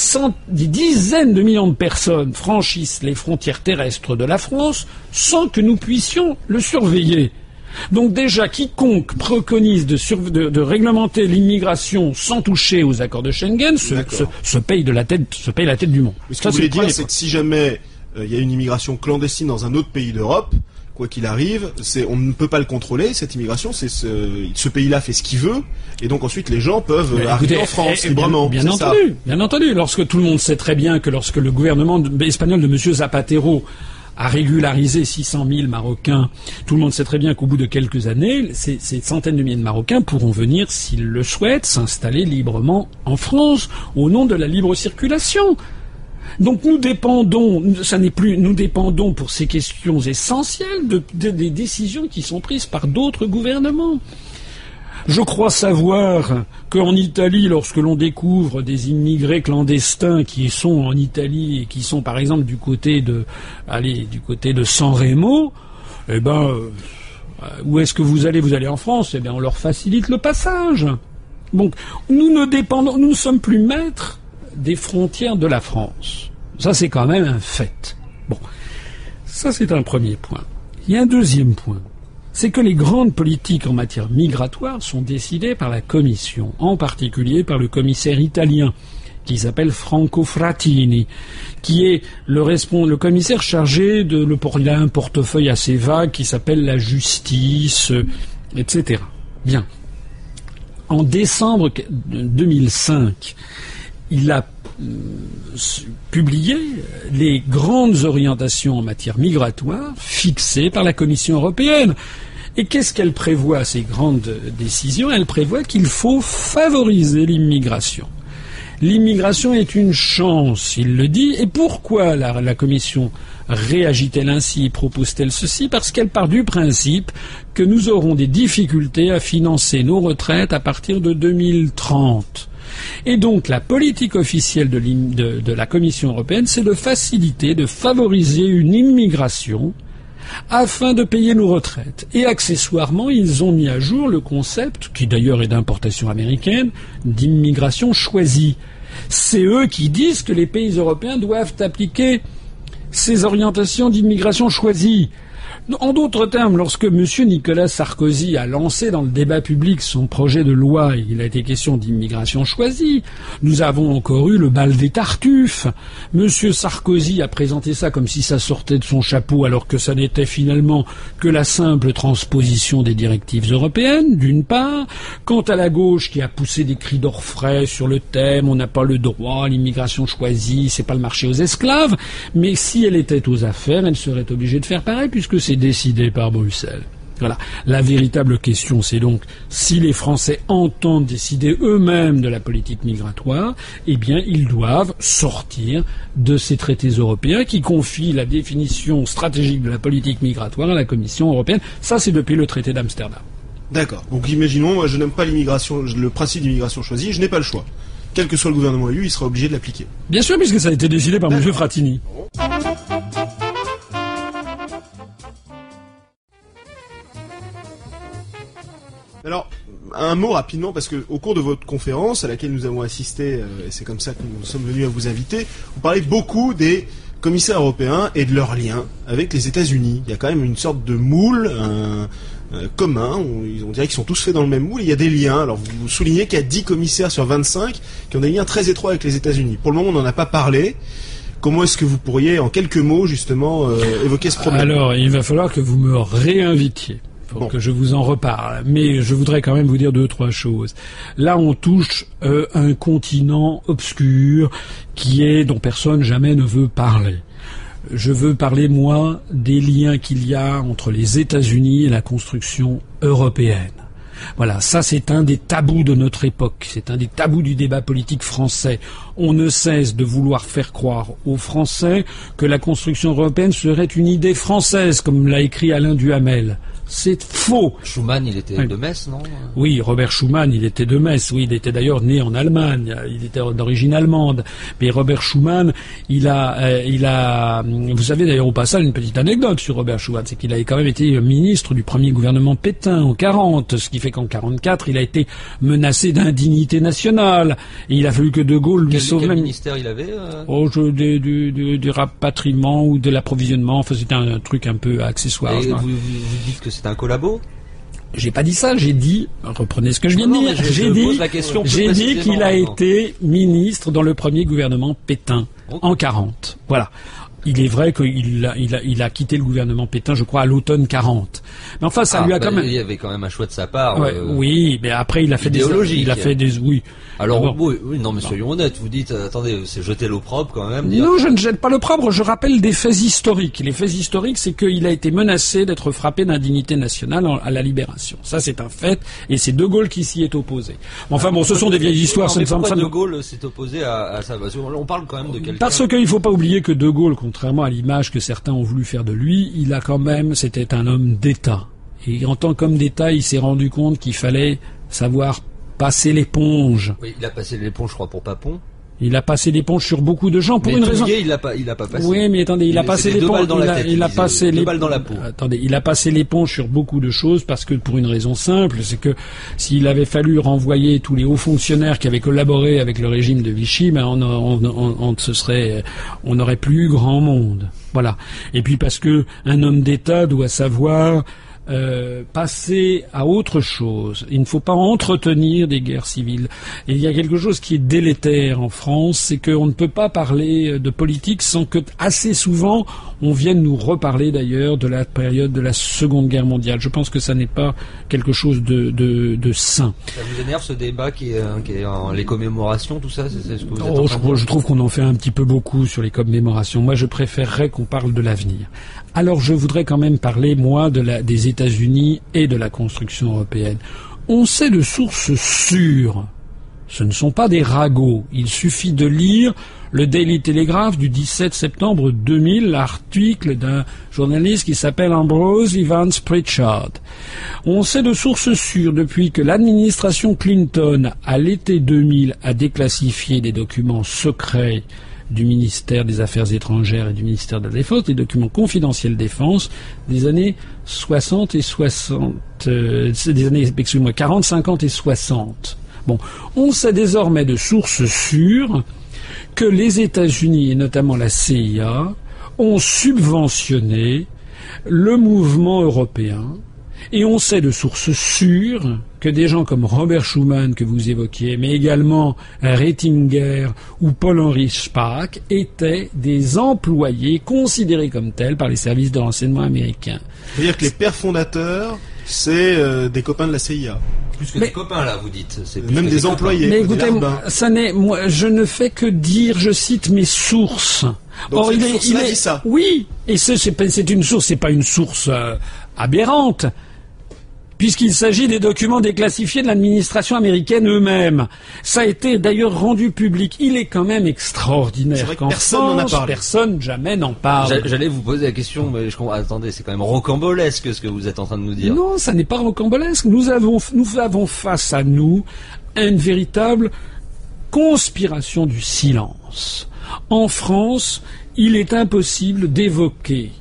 des, dizaines de millions de personnes franchissent les frontières terrestres de la France sans que nous puissions le surveiller. Donc déjà, quiconque préconise de, de, réglementer l'immigration sans toucher aux accords de Schengen se, paye, de la tête, se paye la tête du monde. ce que vous voulez dire, c'est que si jamais euh, il y a une immigration clandestine dans un autre pays d'Europe, quoi qu'il arrive, c'est on ne peut pas le contrôler cette immigration. C'est ce, pays-là fait ce qu'il veut, et donc ensuite les gens peuvent arriver en France eh, librement. Bien, entendu, bien entendu. Lorsque tout le monde sait très bien que lorsque le gouvernement espagnol de M. Zapatero a régularisé 600 000 Marocains. Tout le monde sait très bien qu'au bout de quelques années, ces, ces, centaines de milliers de Marocains pourront venir, s'ils le souhaitent, s'installer librement en France, au nom de la libre circulation. Donc nous dépendons, ça nous dépendons pour ces questions essentielles de, des décisions qui sont prises par d'autres gouvernements. Je crois savoir qu'en Italie, lorsque l'on découvre des immigrés clandestins qui sont en Italie et qui sont par exemple du côté de, du côté de San Remo, eh ben, euh, où est-ce que vous allez? Vous allez en France? Eh bien, on leur facilite le passage. Donc, nous ne dépendons, nous ne sommes plus maîtres des frontières de la France. Ça, c'est quand même un fait. Bon, ça, c'est un premier point. Il y a un deuxième point. C'est que les grandes politiques en matière migratoire sont décidées par la Commission, en particulier par le commissaire italien, qui s'appelle Franco Frattini, qui est le, le commissaire chargé de le, il a un portefeuille assez vague qui s'appelle la justice, etc. Bien. En décembre 2005, il a euh, publié les grandes orientations en matière migratoire fixées par la Commission européenne. Et qu'est-ce qu'elle prévoit, ces grandes décisions? Elle prévoit qu'il faut favoriser l'immigration. L'immigration est une chance, il le dit. Et pourquoi la, Commission réagit-elle ainsi, propose-t-elle ceci? Parce qu'elle part du principe que nous aurons des difficultés à financer nos retraites à partir de 2030. Et donc la politique officielle de, la Commission européenne, c'est de faciliter, de favoriser une immigration afin de payer nos retraites. Et accessoirement, ils ont mis à jour le concept, qui d'ailleurs est d'importation américaine, d'immigration choisie. C'est eux qui disent que les pays européens doivent appliquer ces orientations d'immigration choisie. En d'autres termes, lorsque M. Nicolas Sarkozy a lancé dans le débat public son projet de loi, il a été question d'immigration choisie, nous avons encore eu le bal des tartuffes. M. Sarkozy a présenté ça comme si ça sortait de son chapeau alors que ça n'était finalement que la simple transposition des directives européennes, d'une part. Quant à la gauche qui a poussé des cris d'orfraie sur le thème, on n'a pas le droit, l'immigration choisie, c'est pas le marché aux esclaves, mais si elle était aux affaires, elle serait obligée de faire pareil puisque c'est décidé par Bruxelles. Voilà. La véritable question, c'est donc si les Français entendent décider eux-mêmes de la politique migratoire, eh bien, ils doivent sortir de ces traités européens qui confient la définition stratégique de la politique migratoire à la Commission européenne. Ça, c'est depuis le traité d'Amsterdam. D'accord. Donc, imaginons, moi, je n'aime pas l'immigration, le principe d'immigration choisie, je n'ai pas le choix. Quel que soit le gouvernement élu, il sera obligé de l'appliquer. Bien sûr, puisque ça a été décidé par M. Frattini. Alors, un mot rapidement, parce que au cours de votre conférence, à laquelle nous avons assisté, euh, et c'est comme ça que nous sommes venus à vous inviter, vous parlez beaucoup des commissaires européens et de leurs liens avec les États-Unis. Il y a quand même une sorte de moule un, commun, on, on dirait qu'ils sont tous faits dans le même moule, il y a des liens. Alors vous soulignez qu'il y a 10 commissaires sur 25 qui ont des liens très étroits avec les États-Unis. Pour le moment, on n'en a pas parlé. Comment est-ce que vous pourriez, en quelques mots, justement, euh, évoquer ce problème? Alors, il va falloir que vous me réinvitiez pour que je vous en reparle. Mais je voudrais quand même vous dire deux, trois choses. Là, on touche euh, un continent obscur qui est dont personne jamais ne veut parler. Je veux parler, moi, des liens qu'il y a entre les États-Unis et la construction européenne. Voilà, ça c'est un des tabous de notre époque, c'est un des tabous du débat politique français. On ne cesse de vouloir faire croire aux Français que la construction européenne serait une idée française, comme l'a écrit Alain Duhamel. C'est faux. Schumann, il était de Metz, non? Oui, Robert Schumann, il était de Metz. Oui, il était d'ailleurs né en Allemagne. Il était d'origine allemande. Mais Robert Schumann, il a, euh, il a. Vous savez d'ailleurs au passage une petite anecdote sur Robert Schumann, c'est qu'il a quand même été ministre du premier gouvernement Pétain en 40, ce qui fait qu'en 44, il a été menacé d'indignité nationale. Et il a fallu que De Gaulle lui sauve. Quel ministère il avait euh? Oh, du, du, du, rapatriement ou de l'approvisionnement. Enfin, c'était un, truc un peu accessoire. Et vous, vous dites que c'est un collabo j'ai pas dit ça, j'ai dit, reprenez ce que je viens de dire, j'ai dit, qu'il a été ministre dans le premier gouvernement Pétain en 40. Voilà. Il est vrai qu'il a, il a, il a quitté le gouvernement Pétain, je crois, à l'automne 40. Mais enfin, ça ah, lui a bah, quand même. Il y avait quand même un choix de sa part. Ouais, euh, oui, mais après il a fait des. Il a fait des. Oui. Alors oui, oui, non, mais soyons honnêtes. Vous dites, euh, attendez, c'est jeter l'opprobre quand même. Non, je ne jette pas l'opprobre. Je rappelle des faits historiques. Les faits historiques, c'est qu'il a été menacé d'être frappé d'indignité nationale à la Libération. Ça, c'est un fait, et c'est De Gaulle qui s'y est opposé. Enfin bon, ce sont des vieilles histoires. Non, mais pourquoi De Gaulle s'est opposé à, à ça? On parle quand même de quelqu'un. Parce qu'il ne faut pas oublier que De Gaulle, contrairement à l'image que certains ont voulu faire de lui, il a quand même, c'était un homme d'État. Et en tant qu'homme d'État, il s'est rendu compte qu'il fallait savoir passer l'éponge. Oui, il a passé l'éponge, je crois, pour Papon. Il a passé l'éponge sur beaucoup de gens pour une raison. il a pas, il a pas passé. Oui, mais attendez, il, a passé l'éponge. Il, il, a passé les balles dans la peau. Attendez, il a passé l'éponge sur beaucoup de choses parce que pour une raison simple, c'est que s'il avait fallu renvoyer tous les hauts fonctionnaires qui avaient collaboré avec le régime de Vichy, ben on, on, on, on se serait, on n'aurait plus eu grand monde. Voilà. Et puis parce que un homme d'État doit savoir euh, passer à autre chose. Il ne faut pas entretenir des guerres civiles. Et il y a quelque chose qui est délétère en France, c'est qu'on ne peut pas parler de politique sans que assez souvent on vienne nous reparler d'ailleurs de la période de la Seconde Guerre mondiale. Je pense que ça n'est pas quelque chose de, de, de, sain. Ça vous énerve ce débat qui est, qui est en les commémorations, tout ça c'est ce que vous oh, je, je trouve qu'on en fait un petit peu beaucoup sur les commémorations. Moi, je préférerais qu'on parle de l'avenir. Alors je voudrais quand même parler, moi, de la, des Et de la construction européenne. On sait de sources sûres, ce ne sont pas des ragots, il suffit de lire le Daily Telegraph du 17 septembre 2000, l'article d'un journaliste qui s'appelle Ambrose Evans Pritchard. On sait de sources sûres depuis que l'administration Clinton, à l'été 2000, a déclassifié des documents secrets du ministère des Affaires étrangères et du ministère de la Défense, des documents confidentiels défense des années 60 et 60, euh, des années, excusez-moi, 40, 50 et 60. Bon, on sait désormais de sources sûres que les États-Unis et notamment la CIA ont subventionné le mouvement européen et on sait de sources sûres que des gens comme Robert Schuman que vous évoquiez, mais également Rettinger ou Paul-Henri Spaak étaient des employés considérés comme tels par les services de renseignement américains. C'est-à-dire que les pères fondateurs, c'est euh, des copains de la CIA. Plus que des copains là, vous dites. Même des, employés. Mais écoutez, ça n'est, moi, je ne fais que dire, je cite mes sources. Donc Or, il est, il est, dit ça. Oui, et c'est une source, c'est pas une source euh, aberrante puisqu'il s'agit des documents déclassifiés de l'administration américaine eux-mêmes. Ça a été d'ailleurs rendu public. Il est quand même extraordinaire qu'en France, personne jamais n'en parle. J'allais vous poser la question, mais je comprends. Attendez, c'est quand même rocambolesque ce que vous êtes en train de nous dire. Non, ça n'est pas rocambolesque. Nous avons, nous avons face à nous une véritable conspiration du silence. En France, il est impossible d'évoquer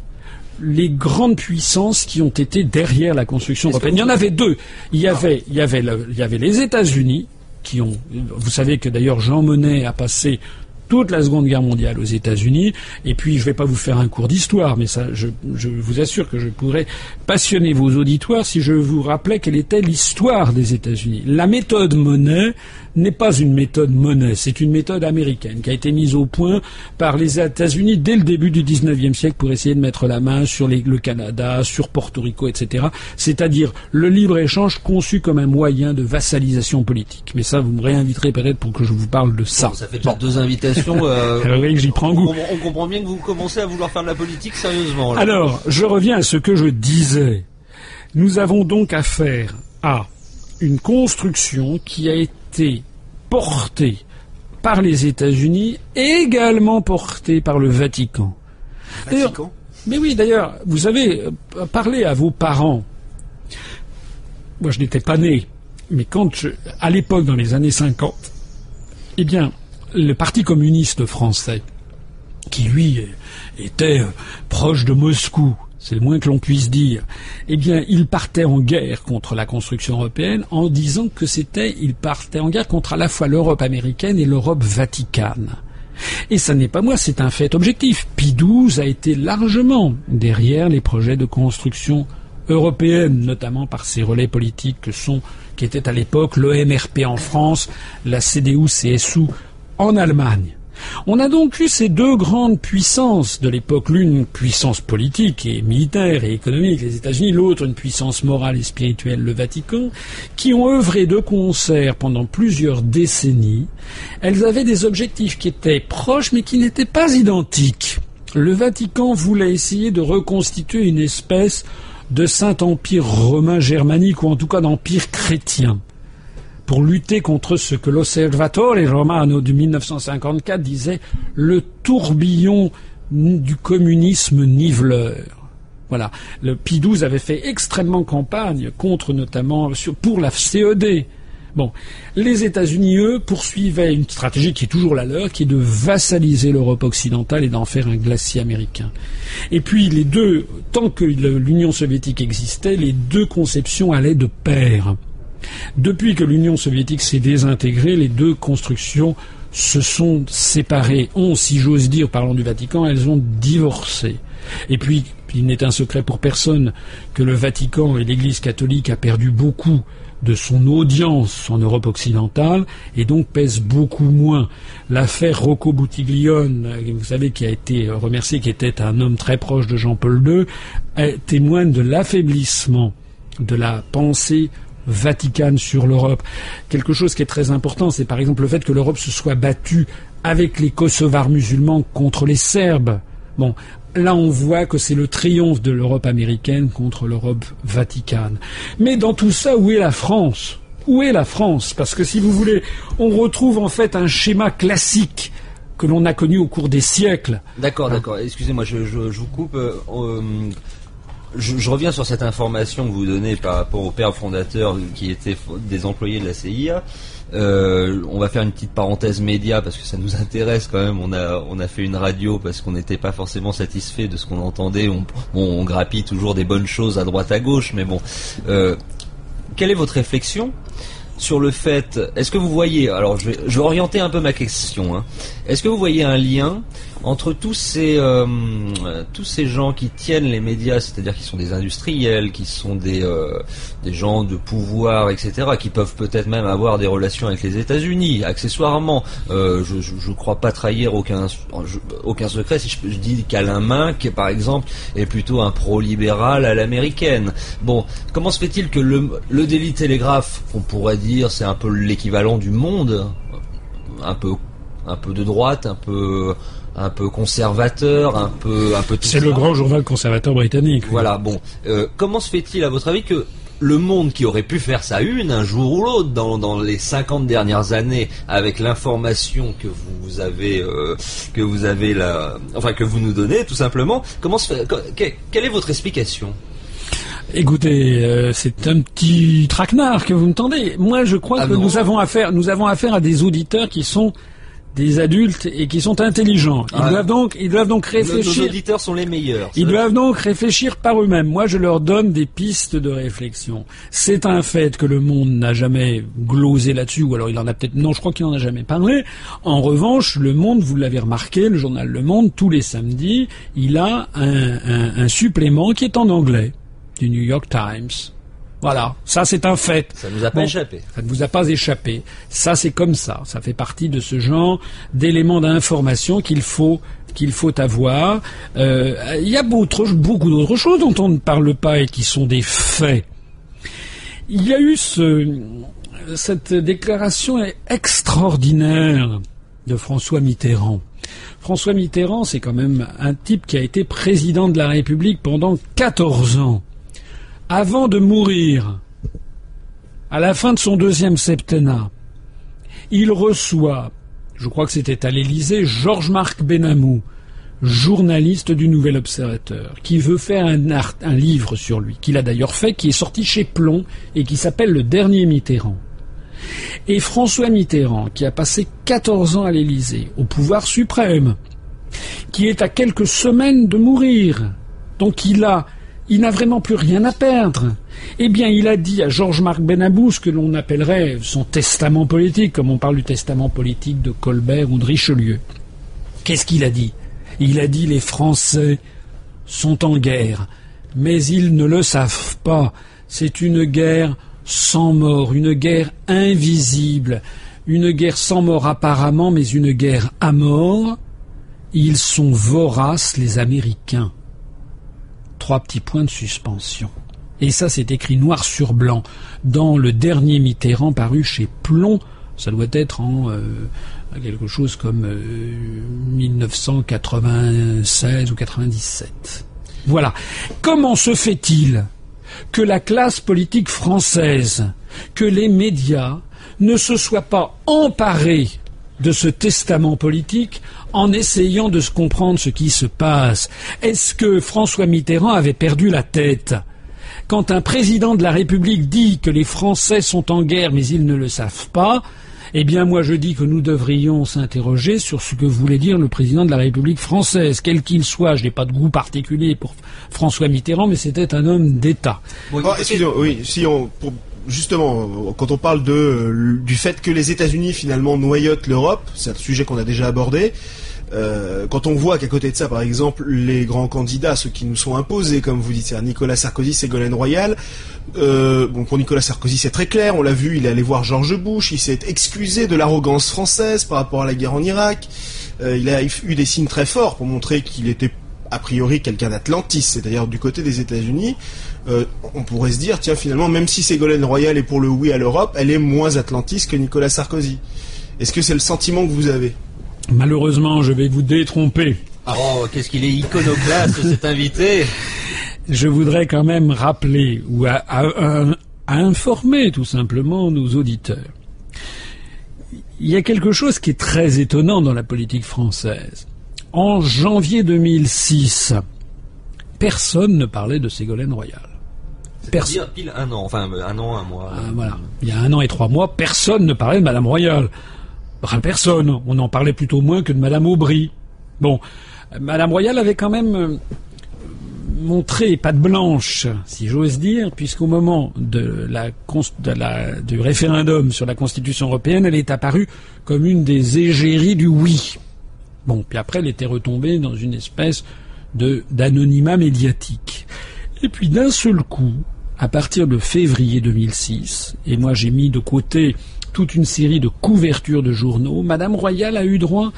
les grandes puissances qui ont été derrière la construction européenne. Il y en avait deux. Il y avait, il y avait, il y avait les États-Unis qui ont. Vous savez que d'ailleurs Jean Monnet a passé toute la Seconde Guerre mondiale aux États-Unis. Et puis, je ne vais pas vous faire un cours d'histoire, mais ça, je, je, vous assure que je pourrais passionner vos auditoires si je vous rappelais quelle était l'histoire des États-Unis. La méthode Monnet n'est pas une méthode monnaie, c'est une méthode américaine qui a été mise au point par les États-Unis dès le début du XIXe siècle pour essayer de mettre la main sur le Canada, sur Porto Rico, etc. C'est-à-dire le libre-échange conçu comme un moyen de vassalisation politique. Mais ça, vous me réinviterez peut-être pour que je vous parle de ça. ça fait déjà deux invitations. Euh, *laughs* oui, j'y prends goût. On, comprend bien que vous commencez à vouloir faire de la politique sérieusement. Alors, je reviens à ce que je disais. Nous avons donc affaire à une construction qui a été portée par les États-Unis, également portée par le Vatican. Vatican Mais oui, d'ailleurs, vous avez euh, parlé à vos parents. Moi, je n'étais pas né, mais quand je, à l'époque, dans les années 50, eh bien, le Parti communiste français, qui lui était euh, proche de Moscou, c'est le moins que l'on puisse dire, eh bien, il partait en guerre contre la construction européenne en disant que c'était, il partait en guerre contre à la fois l'Europe américaine et l'Europe vaticane. Et ça n'est pas moi, c'est un fait objectif. Pie XII a été largement derrière les projets de construction européenne, notamment par ses relais politiques qui étaient à l'époque l'OMRP en France, la CDU-CSU en Allemagne. On a donc eu ces deux grandes puissances de l'époque, l'une puissance politique et militaire et économique, les États-Unis, l'autre une puissance morale et spirituelle, le Vatican, qui ont œuvré de concert pendant plusieurs décennies. Elles avaient des objectifs qui étaient proches mais qui n'étaient pas identiques. Le Vatican voulait essayer de reconstituer une espèce de Saint-Empire romain germanique ou en tout cas d'empire chrétien pour lutter contre ce que l'Osservatore Romano de 1954 disait le tourbillon du communisme niveleur. Voilà. Le XII avait fait extrêmement campagne contre notamment pour la CED. Bon, les États-Unis, eux, poursuivaient une stratégie qui est toujours la leur, qui est de vassaliser l'Europe occidentale et d'en faire un glacier américain. Et puis les deux, tant que l'Union soviétique existait, les deux conceptions allaient de pair. Depuis que l'Union soviétique s'est désintégrée, les deux constructions se sont séparées, ont, si j'ose dire, parlant du Vatican, elles ont divorcé. Et puis, il n'est un secret pour personne que le Vatican et l'Église catholique a perdu beaucoup de son audience en Europe occidentale et donc pèse beaucoup moins. L'affaire Rocco Buttiglione, vous savez, qui a été remercié, qui était un homme très proche de Jean-Paul II, témoigne de l'affaiblissement de la pensée Vaticane sur l'Europe. Quelque chose qui est très important, c'est par exemple le fait que l'Europe se soit battue avec les Kosovars musulmans contre les Serbes. Bon, là on voit que c'est le triomphe de l'Europe américaine contre l'Europe vaticane. Mais dans tout ça, où est la France? Où est la France? Parce que si vous voulez, on retrouve en fait un schéma classique que l'on a connu au cours des siècles. D'accord, d'accord. Excusez-moi, je, vous coupe. Euh, je, reviens sur cette information que vous donnez par rapport au père fondateur qui était des employés de la CIA. Euh, on va faire une petite parenthèse média parce que ça nous *laughs* intéresse quand même. On a on a fait une radio parce qu'on n'était pas forcément satisfait de ce qu'on entendait. On, on grappille toujours des bonnes choses à droite à gauche, mais bon. Euh, quelle est votre réflexion sur le fait, est-ce que vous voyez, alors je vais, je vais orienter un peu ma question, hein. est-ce que vous voyez un lien entre tous ces euh, tous ces gens qui tiennent les médias, c'est-à-dire qui sont des industriels, qui sont des euh, des gens de pouvoir, etc., qui peuvent peut-être même avoir des relations avec les États-Unis, accessoirement. Euh, je, je, crois pas trahir aucun aucun secret si je, je dis qu'Alain qui par exemple est plutôt un pro-libéral à l'américaine. Bon, comment se fait-il que le le Daily Telegraph, on pourrait dire, c'est un peu l'équivalent du Monde, un peu un peu de droite, un peu un peu conservateur, un peu un peu. C'est le grand journal conservateur britannique. Voilà. Bon, euh, comment se fait-il à votre avis que le monde qui aurait pu faire sa une un jour ou l'autre dans, dans les 50 dernières années avec l'information que vous avez euh, que vous avez la enfin que vous nous donnez tout simplement comment se fait, quelle est votre explication? Écoutez, euh, c'est un petit traquenard que vous me tendez. Moi, je crois ah que nous avons affaire, nous avons affaire à des auditeurs qui sont des adultes et qui sont intelligents. Ils Ah. doivent donc, ils doivent donc Nos, nos réfléchir. auditeurs sont les meilleurs. Ils doivent donc réfléchir par eux-mêmes. Moi, je leur donne des pistes de réflexion. C'est un fait que le monde n'a jamais glosé là-dessus, ou alors il en a peut-être... Non, je crois qu'il n'en a jamais parlé. En revanche, le monde, vous l'avez remarqué, le journal Le Monde, tous les samedis, il a un, un- un supplément qui est en anglais, du New York Times. Voilà, ça c'est un fait. Ça nous a pas Bon. échappé. Ça ne vous a pas échappé. Ça, c'est comme ça. Ça fait partie de ce genre d'éléments d'information qu'il faut qu'il faut avoir. Euh, Il y a beaucoup d'autres choses dont on ne parle pas et qui sont des faits. Il y a eu ce, cette déclaration extraordinaire de François Mitterrand. François Mitterrand, c'est quand même un type qui a été président de la République pendant 14 ans. Avant de mourir, à la fin de son deuxième septennat, il reçoit, je crois que c'était à l'Élysée, Georges-Marc Benamou, journaliste du Nouvel Observateur, qui veut faire un, livre sur lui, qu'il a d'ailleurs fait, qui est sorti chez Plomb et qui s'appelle Le Dernier Mitterrand. Et François Mitterrand, qui a passé 14 ans à l'Élysée, au pouvoir suprême, qui est à quelques semaines de mourir, donc il a, il n'a vraiment plus rien à perdre. Eh bien, il a dit à Georges-Marc Benabou ce que l'on appellerait son testament politique, comme on parle du testament politique de Colbert ou de Richelieu. Qu'est-ce qu'il a dit? Il a dit les Français sont en guerre, mais ils ne le savent pas. C'est une guerre sans mort, une guerre invisible, une guerre sans mort apparemment, mais une guerre à mort. Ils sont voraces, les Américains. Trois petits points de suspension. Et ça, c'est écrit noir sur blanc dans le dernier Mitterrand paru chez Plomb. Ça doit être en euh, quelque chose comme euh, 1996 ou 97. Voilà. Comment se fait-il que la classe politique française, que les médias ne se soient pas emparés de ce testament politique en essayant de se comprendre ce qui se passe. Est-ce que François Mitterrand avait perdu la tête quand un président de la République dit que les Français sont en guerre mais ils ne le savent pas, eh bien moi je dis que nous devrions s'interroger sur ce que voulait dire le président de la République française, quel qu'il soit. Je n'ai pas de goût particulier pour François Mitterrand, mais c'était un homme d'État. Bon, écoutez, excusez-moi, oui, si on, pour- justement, euh, quand on parle euh, du fait que les États-Unis finalement noyotent l'Europe, c'est un sujet qu'on a déjà abordé. euh, quand on voit qu'à côté de ça, par exemple, les grands candidats, ceux qui nous sont imposés, comme vous dites, c'est Nicolas Sarkozy, Ségolène Royal. Bon, pour Nicolas Sarkozy, c'est très clair. On l'a vu, il est allé voir George Bush. Il s'est excusé de l'arrogance française par rapport à la guerre en Irak. Il a eu des signes très forts pour montrer qu'il était a priori quelqu'un d'atlantiste, c'est-à-dire du côté des États-Unis. Euh, on pourrait se dire, tiens, finalement, même si Ségolène Royal est pour le oui à l'Europe, elle est moins atlantiste que Nicolas Sarkozy. Est-ce que c'est le sentiment que vous avez? Malheureusement, je vais vous détromper. Oh, qu'est-ce qu'il est iconoclaste cet invité *laughs* Je voudrais quand même rappeler ou à, à- à- à informer tout simplement nos auditeurs. Il y a quelque chose qui est très étonnant dans la politique française. En janvier 2006, personne ne parlait de Ségolène Royal. Personne. Dire pile un an, enfin un an, un mois. Ah, voilà. Il y a un an et trois mois, personne ne parlait de Madame Royal. Enfin, personne. On en parlait plutôt moins que de Madame Aubry. Bon, Madame Royal avait quand même euh, montré patte blanche, si j'ose dire, puisqu'au moment de la, cons- de la- du référendum sur la Constitution européenne, elle est apparue comme une des égéries du oui. Bon, puis après, elle était retombée dans une espèce de d'anonymat médiatique. Et puis d'un seul coup, à partir de février 2006, et moi j'ai mis de côté toute une série de couvertures de journaux, Madame Royal a eu droit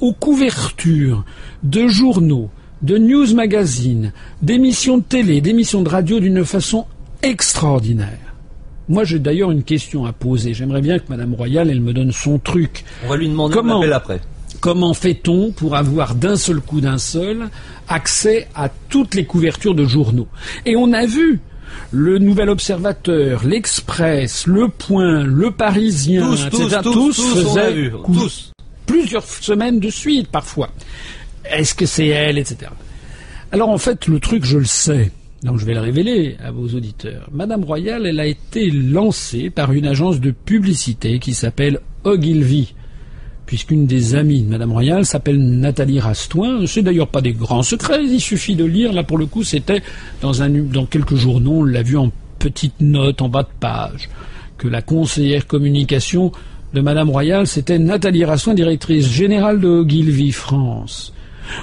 aux couvertures de journaux, de news magazines, d'émissions de télé, d'émissions de radio d'une façon extraordinaire. Moi j'ai d'ailleurs une question à poser. J'aimerais bien que Madame Royal, elle me donne son truc. On va lui demander Comment après. Comment fait-on pour avoir d'un seul coup d'un seul accès à toutes les couvertures de journaux? Et on a vu le Nouvel Observateur, l'Express, le Point, le Parisien, Tous, etc. tous, tous, faisaient vu. plusieurs semaines de suite parfois. Est-ce que c'est elle, etc. Alors en fait, le truc, je le sais. Donc je vais le révéler à vos auditeurs. Madame Royal, elle a été lancée par une agence de publicité qui s'appelle Ogilvy puisqu'une des amies de Madame Royal s'appelle Nathalie Rastoin. C'est d'ailleurs pas des grands secrets, il suffit de lire. Là, pour le coup, c'était dans, quelques journaux, on l'a vu en petite note en bas de page, que la conseillère communication de Madame Royal, c'était Nathalie Rastoin, directrice générale de Ogilvy France.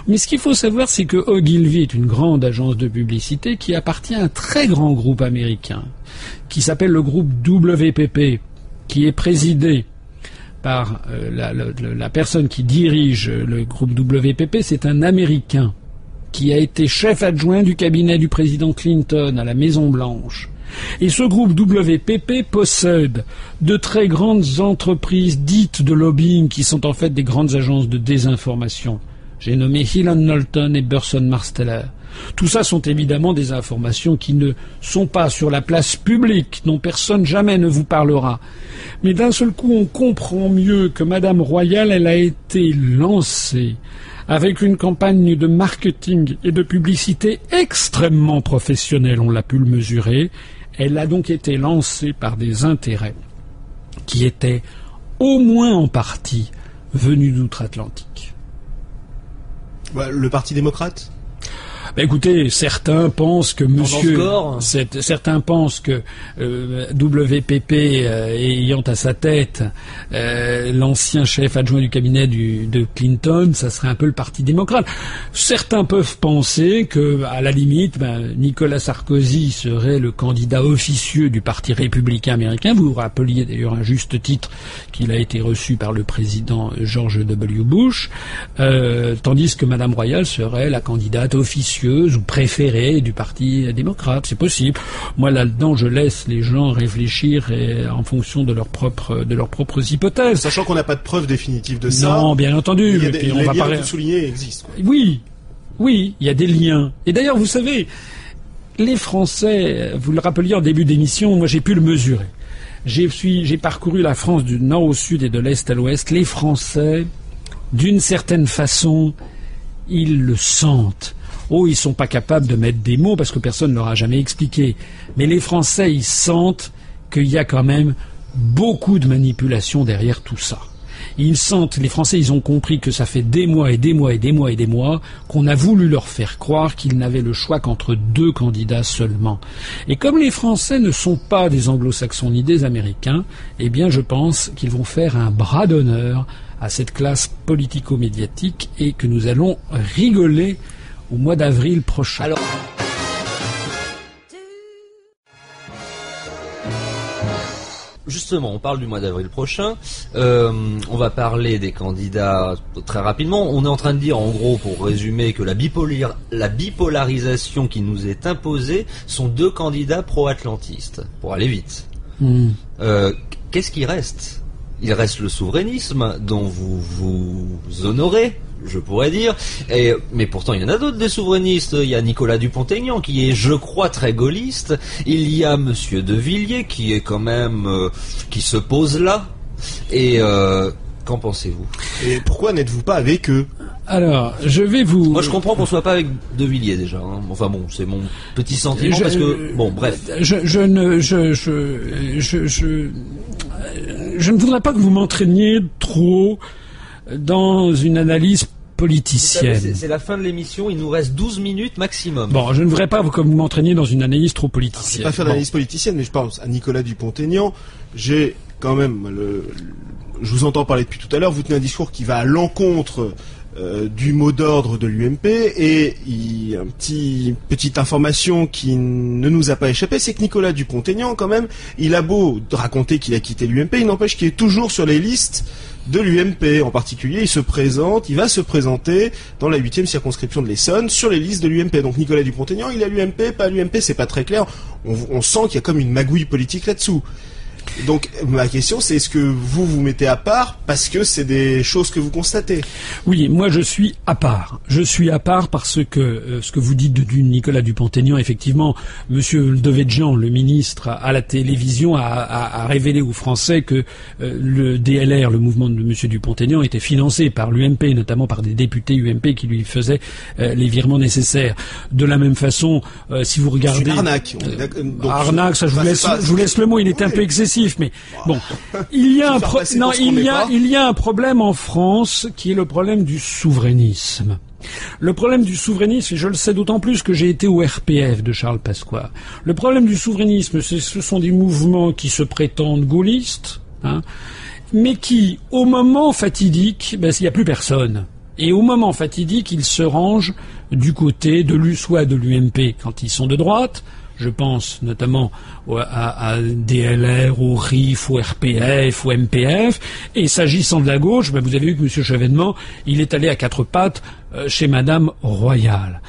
Mais ce qu'il faut savoir, c'est que Ogilvy est une grande agence de publicité qui appartient à un très grand groupe américain, qui s'appelle le groupe WPP, qui est présidé par euh, la, personne qui dirige le groupe WPP, c'est un Américain qui a été chef adjoint du cabinet du président Clinton à la Maison Blanche. Et ce groupe WPP possède de très grandes entreprises dites de lobbying qui sont en fait des grandes agences de désinformation. J'ai nommé Hillon Knowlton et Burson Marsteller. Tout ça sont évidemment des informations qui ne sont pas sur la place publique, dont personne jamais ne vous parlera. Mais d'un seul coup, on comprend mieux que Madame Royale, elle a été lancée avec une campagne de marketing et de publicité extrêmement professionnelle, on l'a pu le mesurer. Elle a donc été lancée par des intérêts qui étaient au moins en partie venus d'outre-Atlantique. le Parti démocrate? Bah, écoutez, certains pensent que Monsieur, certains pensent que euh, WPP euh, ayant à sa tête euh, l'ancien chef adjoint du cabinet de Clinton, ça serait un peu le Parti démocrate. Certains peuvent penser que, à la limite, ben, Nicolas Sarkozy serait le candidat officieux du Parti républicain américain. Vous vous rappeliez d'ailleurs un juste titre qu'il a été reçu par le président George W. Bush, tandis que Madame Royal serait la candidate officieuse ou préférée du Parti démocrate. C'est possible. Moi, là-dedans, je laisse les gens réfléchir en fonction de, leurs propres, de leurs propres hypothèses. Sachant qu'on n'a pas de preuve définitive de ça. Non, bien entendu. Il y a des, on va souligner existent. Oui, oui, il y a des liens. Et d'ailleurs, vous savez, les Français, vous le rappeliez en début d'émission, moi j'ai pu le mesurer. J'ai parcouru la France du nord au sud et de l'est à l'ouest. Les Français, d'une certaine façon, ils le sentent. Oh, ils sont pas capables de mettre des mots parce que personne ne leur a jamais expliqué. Mais les Français, ils sentent qu'il y a quand même beaucoup de manipulation derrière tout ça. Ils sentent, les Français, ils ont compris que ça fait des mois et des mois et des mois et des mois qu'on a voulu leur faire croire qu'ils n'avaient le choix qu'entre deux candidats seulement. Et comme les Français ne sont pas des anglo-saxons ni des Américains, eh bien je pense qu'ils vont faire un bras d'honneur à cette classe politico-médiatique et que nous allons rigoler au mois d'avril prochain. Alors... Justement, on parle du mois d'avril prochain. Euh, on va parler des candidats très rapidement. On est en train de dire, en gros, pour résumer, que la, la bipolarisation qui nous est imposée sont deux candidats pro-atlantistes, pour aller vite. Hmm. Euh, qu'est-ce qui reste? Il reste le souverainisme dont vous vous honorez, je pourrais dire. Et, mais pourtant, il y en a d'autres des souverainistes. Il y a Nicolas Dupont-Aignan qui est, je crois, très gaulliste. Il y a Monsieur De Villiers qui est quand même euh, qui se pose là. Et euh, qu'en pensez-vous? Et pourquoi n'êtes-vous pas avec eux? Alors, je vais vous. Moi, je comprends qu'on soit pas avec De Villiers déjà. Hein. Enfin bon, c'est mon petit sentiment parce que bon, bref. Je, je ne, je, je, je, je, je ne voudrais pas que vous m'entraîniez trop dans une analyse politicienne. C'est la fin de l'émission, il nous reste 12 minutes maximum. Bon, je ne voudrais pas que vous m'entraîniez dans une analyse trop politicienne. pas faire d'analyse politicienne, mais je pense à Nicolas Dupont-Aignan. J'ai quand même le, je vous entends parler depuis tout à l'heure, vous tenez un discours qui va à l'encontre euh, du mot d'ordre de l'UMP et il, un petit petite information qui ne nous a pas échappé, c'est que Nicolas Dupont-Aignan quand même, il a beau raconter qu'il a quitté l'UMP, il n'empêche qu'il est toujours sur les listes de l'UMP. En particulier, il se présente, il va se présenter dans la huitième circonscription de l'Essonne sur les listes de l'UMP. Donc Nicolas Dupont-Aignan, il a l'UMP, pas l'UMP, c'est pas très clair. On, on sent qu'il y a comme une magouille politique là-dessous. Donc ma question c'est est-ce que vous vous mettez à part parce que c'est des choses que vous constatez Oui, moi je suis à part. Je suis à part parce que euh, ce que vous dites de, Nicolas Dupont-Aignan, effectivement, Monsieur Devedjian, le ministre à la télévision, a, révélé aux Français que euh, le DLR, le mouvement de Monsieur Dupont-Aignan, était financé par l'UMP, notamment par des députés UMP qui lui faisaient euh, les virements nécessaires. De la même façon, si vous regardez, arnaque. arnaque, ça je vous laisse, je vous laisse le mot. Il est un peu excessif mais bon, il y a *laughs* un non, il y a, il y a un problème en France qui est le problème du souverainisme. Le problème du souverainisme, et je le sais d'autant plus que j'ai été au RPF de Charles Pasqua, le problème du souverainisme, ce sont des mouvements qui se prétendent gaullistes, hein, mais qui, au moment fatidique, ben, il n'y a plus personne. Et au moment fatidique, ils se rangent du côté de l'U, soit de l'UMP quand ils sont de droite, je pense notamment à, DLR, au RIF, au RPF, au MPF. Et s'agissant de la gauche, ben, vous avez vu que M. Chevènement, il est allé à quatre pattes euh, chez Madame Royal.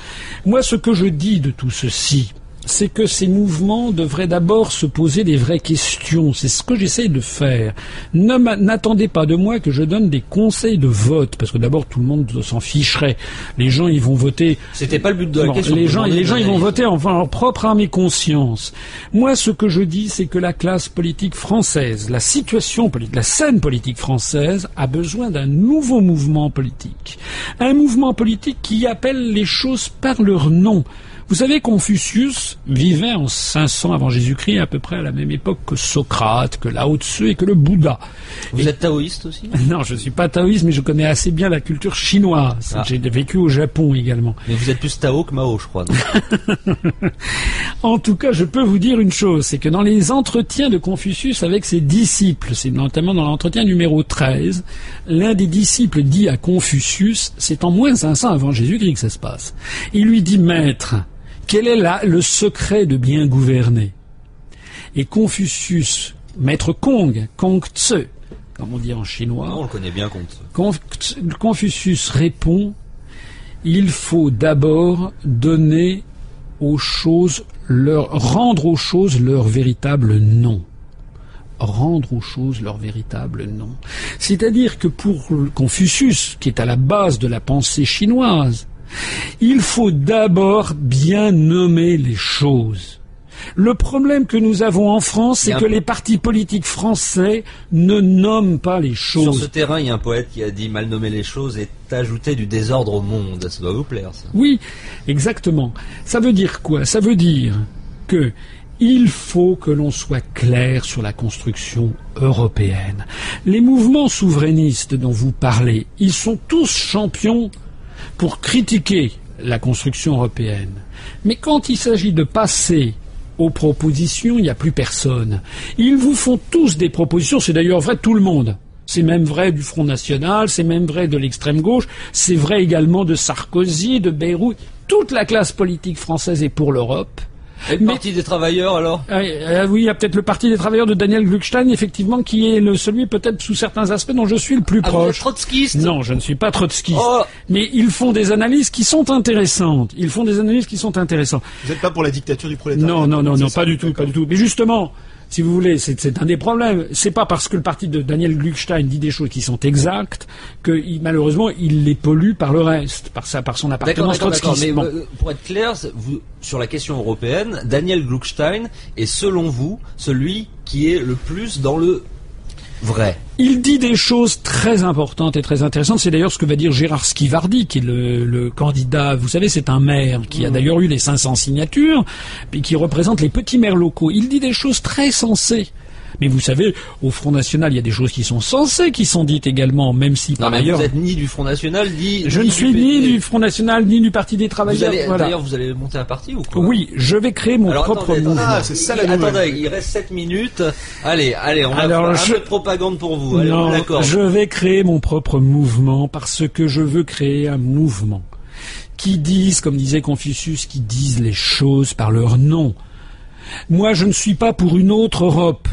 Moi, ce que je dis de tout ceci, c'est que ces mouvements devraient d'abord se poser des vraies questions. C'est ce que j'essaie de faire. N'attendez pas de moi que je donne des conseils de vote, parce que d'abord tout le monde s'en ficherait. Les gens, ils vont voter. C'était pas le but de la question. Les gens, les gens, ils vont voter en leur propre âme et conscience. Moi, ce que je dis, c'est que la classe politique française, la situation politique, la scène politique française a besoin d'un nouveau mouvement politique. Un mouvement politique qui appelle les choses par leur nom. Vous savez, Confucius vivait en 500 avant Jésus-Christ, à peu près à la même époque que Socrate, que Lao Tzu et que le Bouddha. Vous êtes taoïste aussi? *laughs* Non, je ne suis pas taoïste, mais je connais assez bien la culture chinoise. Ah. J'ai vécu au Japon également. Mais vous êtes plus Tao que Mao, je crois. *laughs* en tout cas, je peux vous dire une chose, c'est que dans les entretiens de Confucius avec ses disciples, c'est notamment dans l'entretien numéro 13, l'un des disciples dit à Confucius, c'est en moins 500 avant Jésus-Christ que ça se passe. Il lui dit, maître, quel est là le secret de bien gouverner? Et Confucius, maître Kong, Kong Tse, comme on dit en chinois. on le connaît bien, Kong Confucius répond il faut d'abord donner aux choses leur, rendre aux choses leur véritable nom rendre aux choses leur véritable nom. C'est-à-dire que pour Confucius, qui est à la base de la pensée chinoise, il faut d'abord bien nommer les choses. Le problème que nous avons en France, c'est que les partis politiques français ne nomment pas les choses. Sur ce terrain, il y a un poète qui a dit mal nommer les choses est ajouter du désordre au monde. Ça doit vous plaire, ça. Oui, exactement. Ça veut dire quoi? Ça veut dire que il faut que l'on soit clair sur la construction européenne. Les mouvements souverainistes dont vous parlez, ils sont tous champions pour critiquer la construction européenne. Mais quand il s'agit de passer aux propositions, il n'y a plus personne. Ils vous font tous des propositions, c'est d'ailleurs vrai tout le monde. C'est même vrai du Front National, c'est même vrai de l'extrême gauche, c'est vrai également de Sarkozy, de Bayrou. Toute la classe politique française est pour l'Europe. Et le Parti des travailleurs alors? Ah, ah Oui, il y a peut-être le Parti des travailleurs de Daniel Gluckstein, effectivement, qui est le, celui peut-être sous certains aspects dont je suis le plus ah, proche. Vous êtes trotskiste? Non, je ne suis pas trotskiste. Oh. Mais ils font des analyses qui sont intéressantes. Ils font des analyses qui sont intéressantes. Vous n'êtes pas pour la dictature du prolétariat? Non, non, non, non, pas du tout, pas du tout. Mais justement, si vous voulez, c'est un des problèmes. C'est pas parce que le parti de Daniel Gluckstein dit des choses qui sont exactes que malheureusement il les pollue par le reste, par sa, par son appartenance trotskiste. Euh, pour être clair, vous, sur la question européenne, Daniel Gluckstein est selon vous celui qui est le plus dans le vrai. Il dit des choses très importantes et très intéressantes. C'est d'ailleurs ce que va dire Gérard Skivardi, qui est le, candidat. Vous savez, c'est un maire qui a mmh. d'ailleurs eu les 500 signatures, et qui représente les petits maires locaux. Il dit des choses très sensées. Mais vous savez, au Front National, il y a des choses qui sont censées, qui sont dites également, même si par ailleurs. Vous êtes ni du Front National, ni. Je ne suis ni du Front National, ni du Parti des Travailleurs. D'ailleurs, vous allez monter un parti ou quoi? Oui, je vais créer mon propre mouvement. Ah, c'est ça la Attendez, il reste 7 minutes. Allez, allez, on va faire un peu de propagande pour vous. Allez, non, je vais créer mon propre mouvement parce que je veux créer un mouvement qui disent, comme disait Confucius, qui disent les choses par leur nom. Moi, je ne suis pas pour une autre Europe.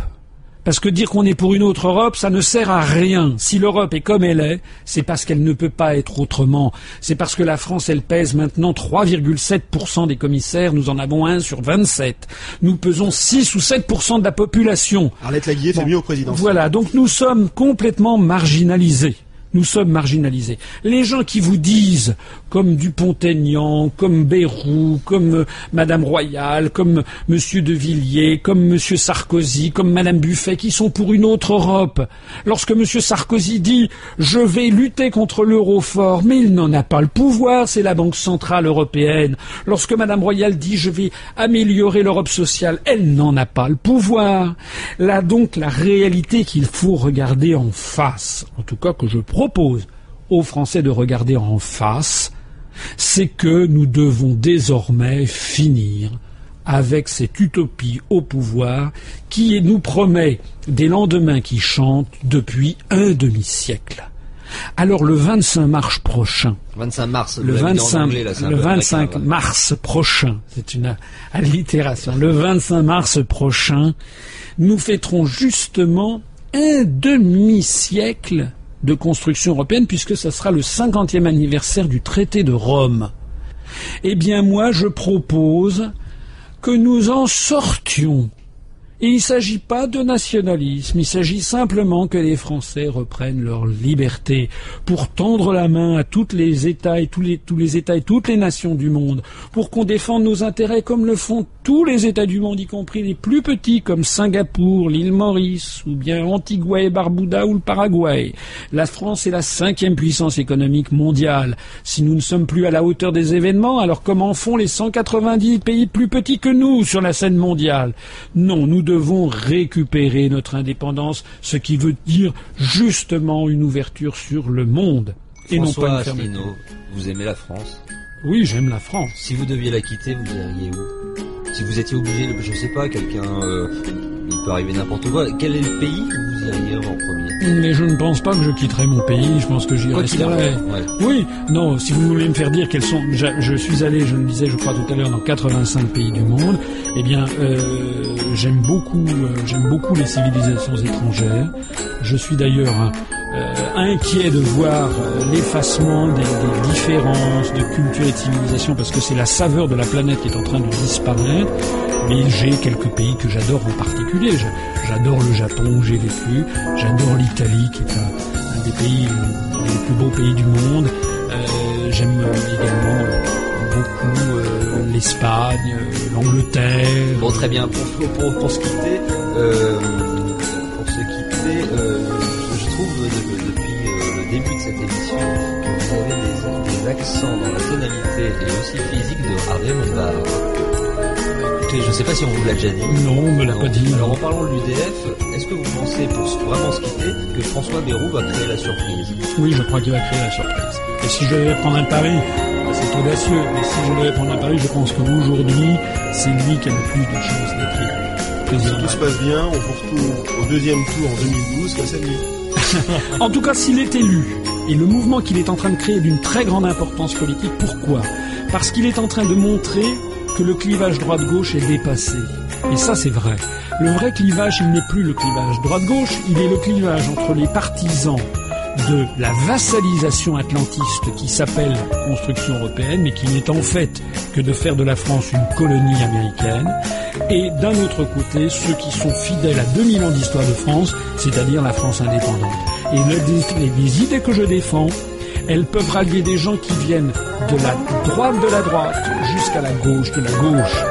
Parce que dire qu'on est pour une autre Europe, ça ne sert à rien. Si l'Europe est comme elle est, c'est parce qu'elle ne peut pas être autrement. C'est parce que la France, elle pèse maintenant 3,7% des commissaires. Nous en avons un sur 27. Nous pesons 6 ou 7% de la population. Arlette Laguier fait mieux au président. Voilà. Donc nous sommes complètement marginalisés. Nous sommes marginalisés. Les gens qui vous disent, comme Dupont-Aignan, comme Bayrou, comme euh, Madame Royal, comme Monsieur de Villiers, comme Monsieur Sarkozy, comme Madame Buffet, qui sont pour une autre Europe. Lorsque Monsieur Sarkozy dit je vais lutter contre l'euro fort, mais il n'en a pas le pouvoir, c'est la Banque centrale européenne. Lorsque Madame Royal dit je vais améliorer l'Europe sociale, elle n'en a pas le pouvoir. Là donc la réalité qu'il faut regarder en face, en tout cas que je propose aux Français de regarder en face, c'est que nous devons désormais finir avec cette utopie au pouvoir qui nous promet des lendemains qui chantent depuis un demi-siècle. Alors le 25 mars prochain, 25 mars, le 25, le 25 mars prochain, c'est une allitération, le 25 mars prochain, nous fêterons justement un demi-siècle de construction européenne puisque ce sera le cinquantième anniversaire du traité de Rome. Eh bien moi je propose que nous en sortions il ne s'agit pas de nationalisme, il s'agit simplement que les Français reprennent leur liberté pour tendre la main à tous les États et États et toutes les nations du monde, pour qu'on défende nos intérêts comme le font tous les États du monde, y compris les plus petits comme Singapour, l'île Maurice, ou bien Antigua et Barbuda ou le Paraguay. La France est la cinquième puissance économique mondiale. Si nous ne sommes plus à la hauteur des événements, alors comment font les 190 pays plus petits que nous sur la scène mondiale? Non, nous devons récupérer notre indépendance, ce qui veut dire justement une ouverture sur le monde. Et non pas une vous aimez la France Oui, j'aime la France. Si vous deviez la quitter, vous iriez où Si vous étiez obligé, je sais pas, quelqu'un, euh, il peut arriver n'importe quoi. Quel est le pays où vous iriez en premier Mais je ne pense pas que je quitterai mon pays. Je pense que j'y resterai. Oui, non. Si vous voulez me faire dire quels sont, je, je, suis allé, je le disais, je crois tout à l'heure, dans 85 pays du monde. Eh bien, euh, j'aime beaucoup, euh, j'aime beaucoup les civilisations étrangères. Je suis d'ailleurs euh, inquiet de voir l'effacement des, des, différences de culture et de civilisation parce que c'est la saveur de la planète qui est en train de disparaître. Mais j'ai quelques pays que j'adore en particulier. J'adore le Japon où j'ai vécu. J'adore l'Italie qui est un, des pays, les plus beaux pays du monde. Euh, J'aime également beaucoup euh, l'Espagne, l'Angleterre. Bon, très bien. Pour, pour, pour se quitter, euh, pour se quitter, euh, je, trouve de, depuis le début de cette émission que vous avez des, des accents dans la tonalité et aussi physique de Harvey Lombard. Je ne sais pas si on vous l'a déjà dit. Non, on me l'a pas dit. Alors en parlant de l'UDF, est-ce que vous pensez, pour vraiment se quitter, que François Bayrou va créer la surprise? Oui, je crois qu'il va créer la surprise. Et si je devais prendre un pari, c'est audacieux, mais si je devais prendre un pari, je pense qu'aujourd'hui, c'est lui qui a le plus de chances d'être élu. Président. Si tout se passe bien, on vous retrouve au deuxième tour en 2012, comme ça lui. *laughs* en tout cas, s'il est élu, et le mouvement qu'il est en train de créer est d'une très grande importance politique, pourquoi? Parce qu'il est en train de montrer que le clivage droite-gauche est dépassé. Et ça, c'est vrai. Le vrai clivage, il n'est plus le clivage droite-gauche, il est le clivage entre les partisans de la vassalisation atlantiste qui s'appelle construction européenne, mais qui n'est en fait que de faire de la France une colonie américaine, et d'un autre côté, ceux qui sont fidèles à 2000 ans d'histoire de France, c'est-à-dire la France indépendante. Et les, les idées que je défends, elles peuvent rallier des gens qui viennent de la droite de la droite jusqu'à la gauche de la gauche.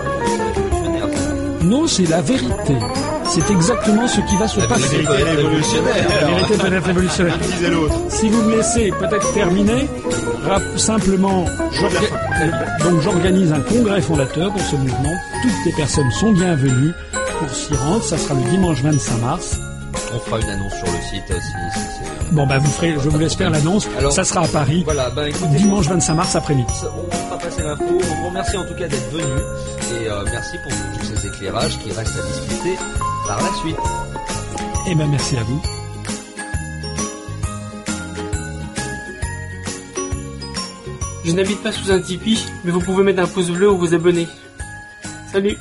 Non, c'est la vérité. C'est exactement ce qui va se la passer. La vérité révolutionnaire. La vérité peut être révolutionnaire. Si vous me laissez peut-être terminer, simplement, donc j'organise un congrès fondateur pour ce mouvement. Toutes les personnes sont bienvenues pour s'y rendre. Ça sera le dimanche 25 mars. On fera une annonce sur le site aussi. Si bon, bah vous ferez, je vous laisse faire l'annonce. Ça sera à Paris. Voilà, bah, écoutez, dimanche 25 mars après-midi. On fera passer l'info. On vous remercie en tout cas d'être venu et euh, merci pour tous ces éclairages qui restent à discuter par la suite. Eh ben merci à vous. Je n'habite pas sous un Tipeee, mais vous pouvez mettre un pouce bleu ou vous abonner. Salut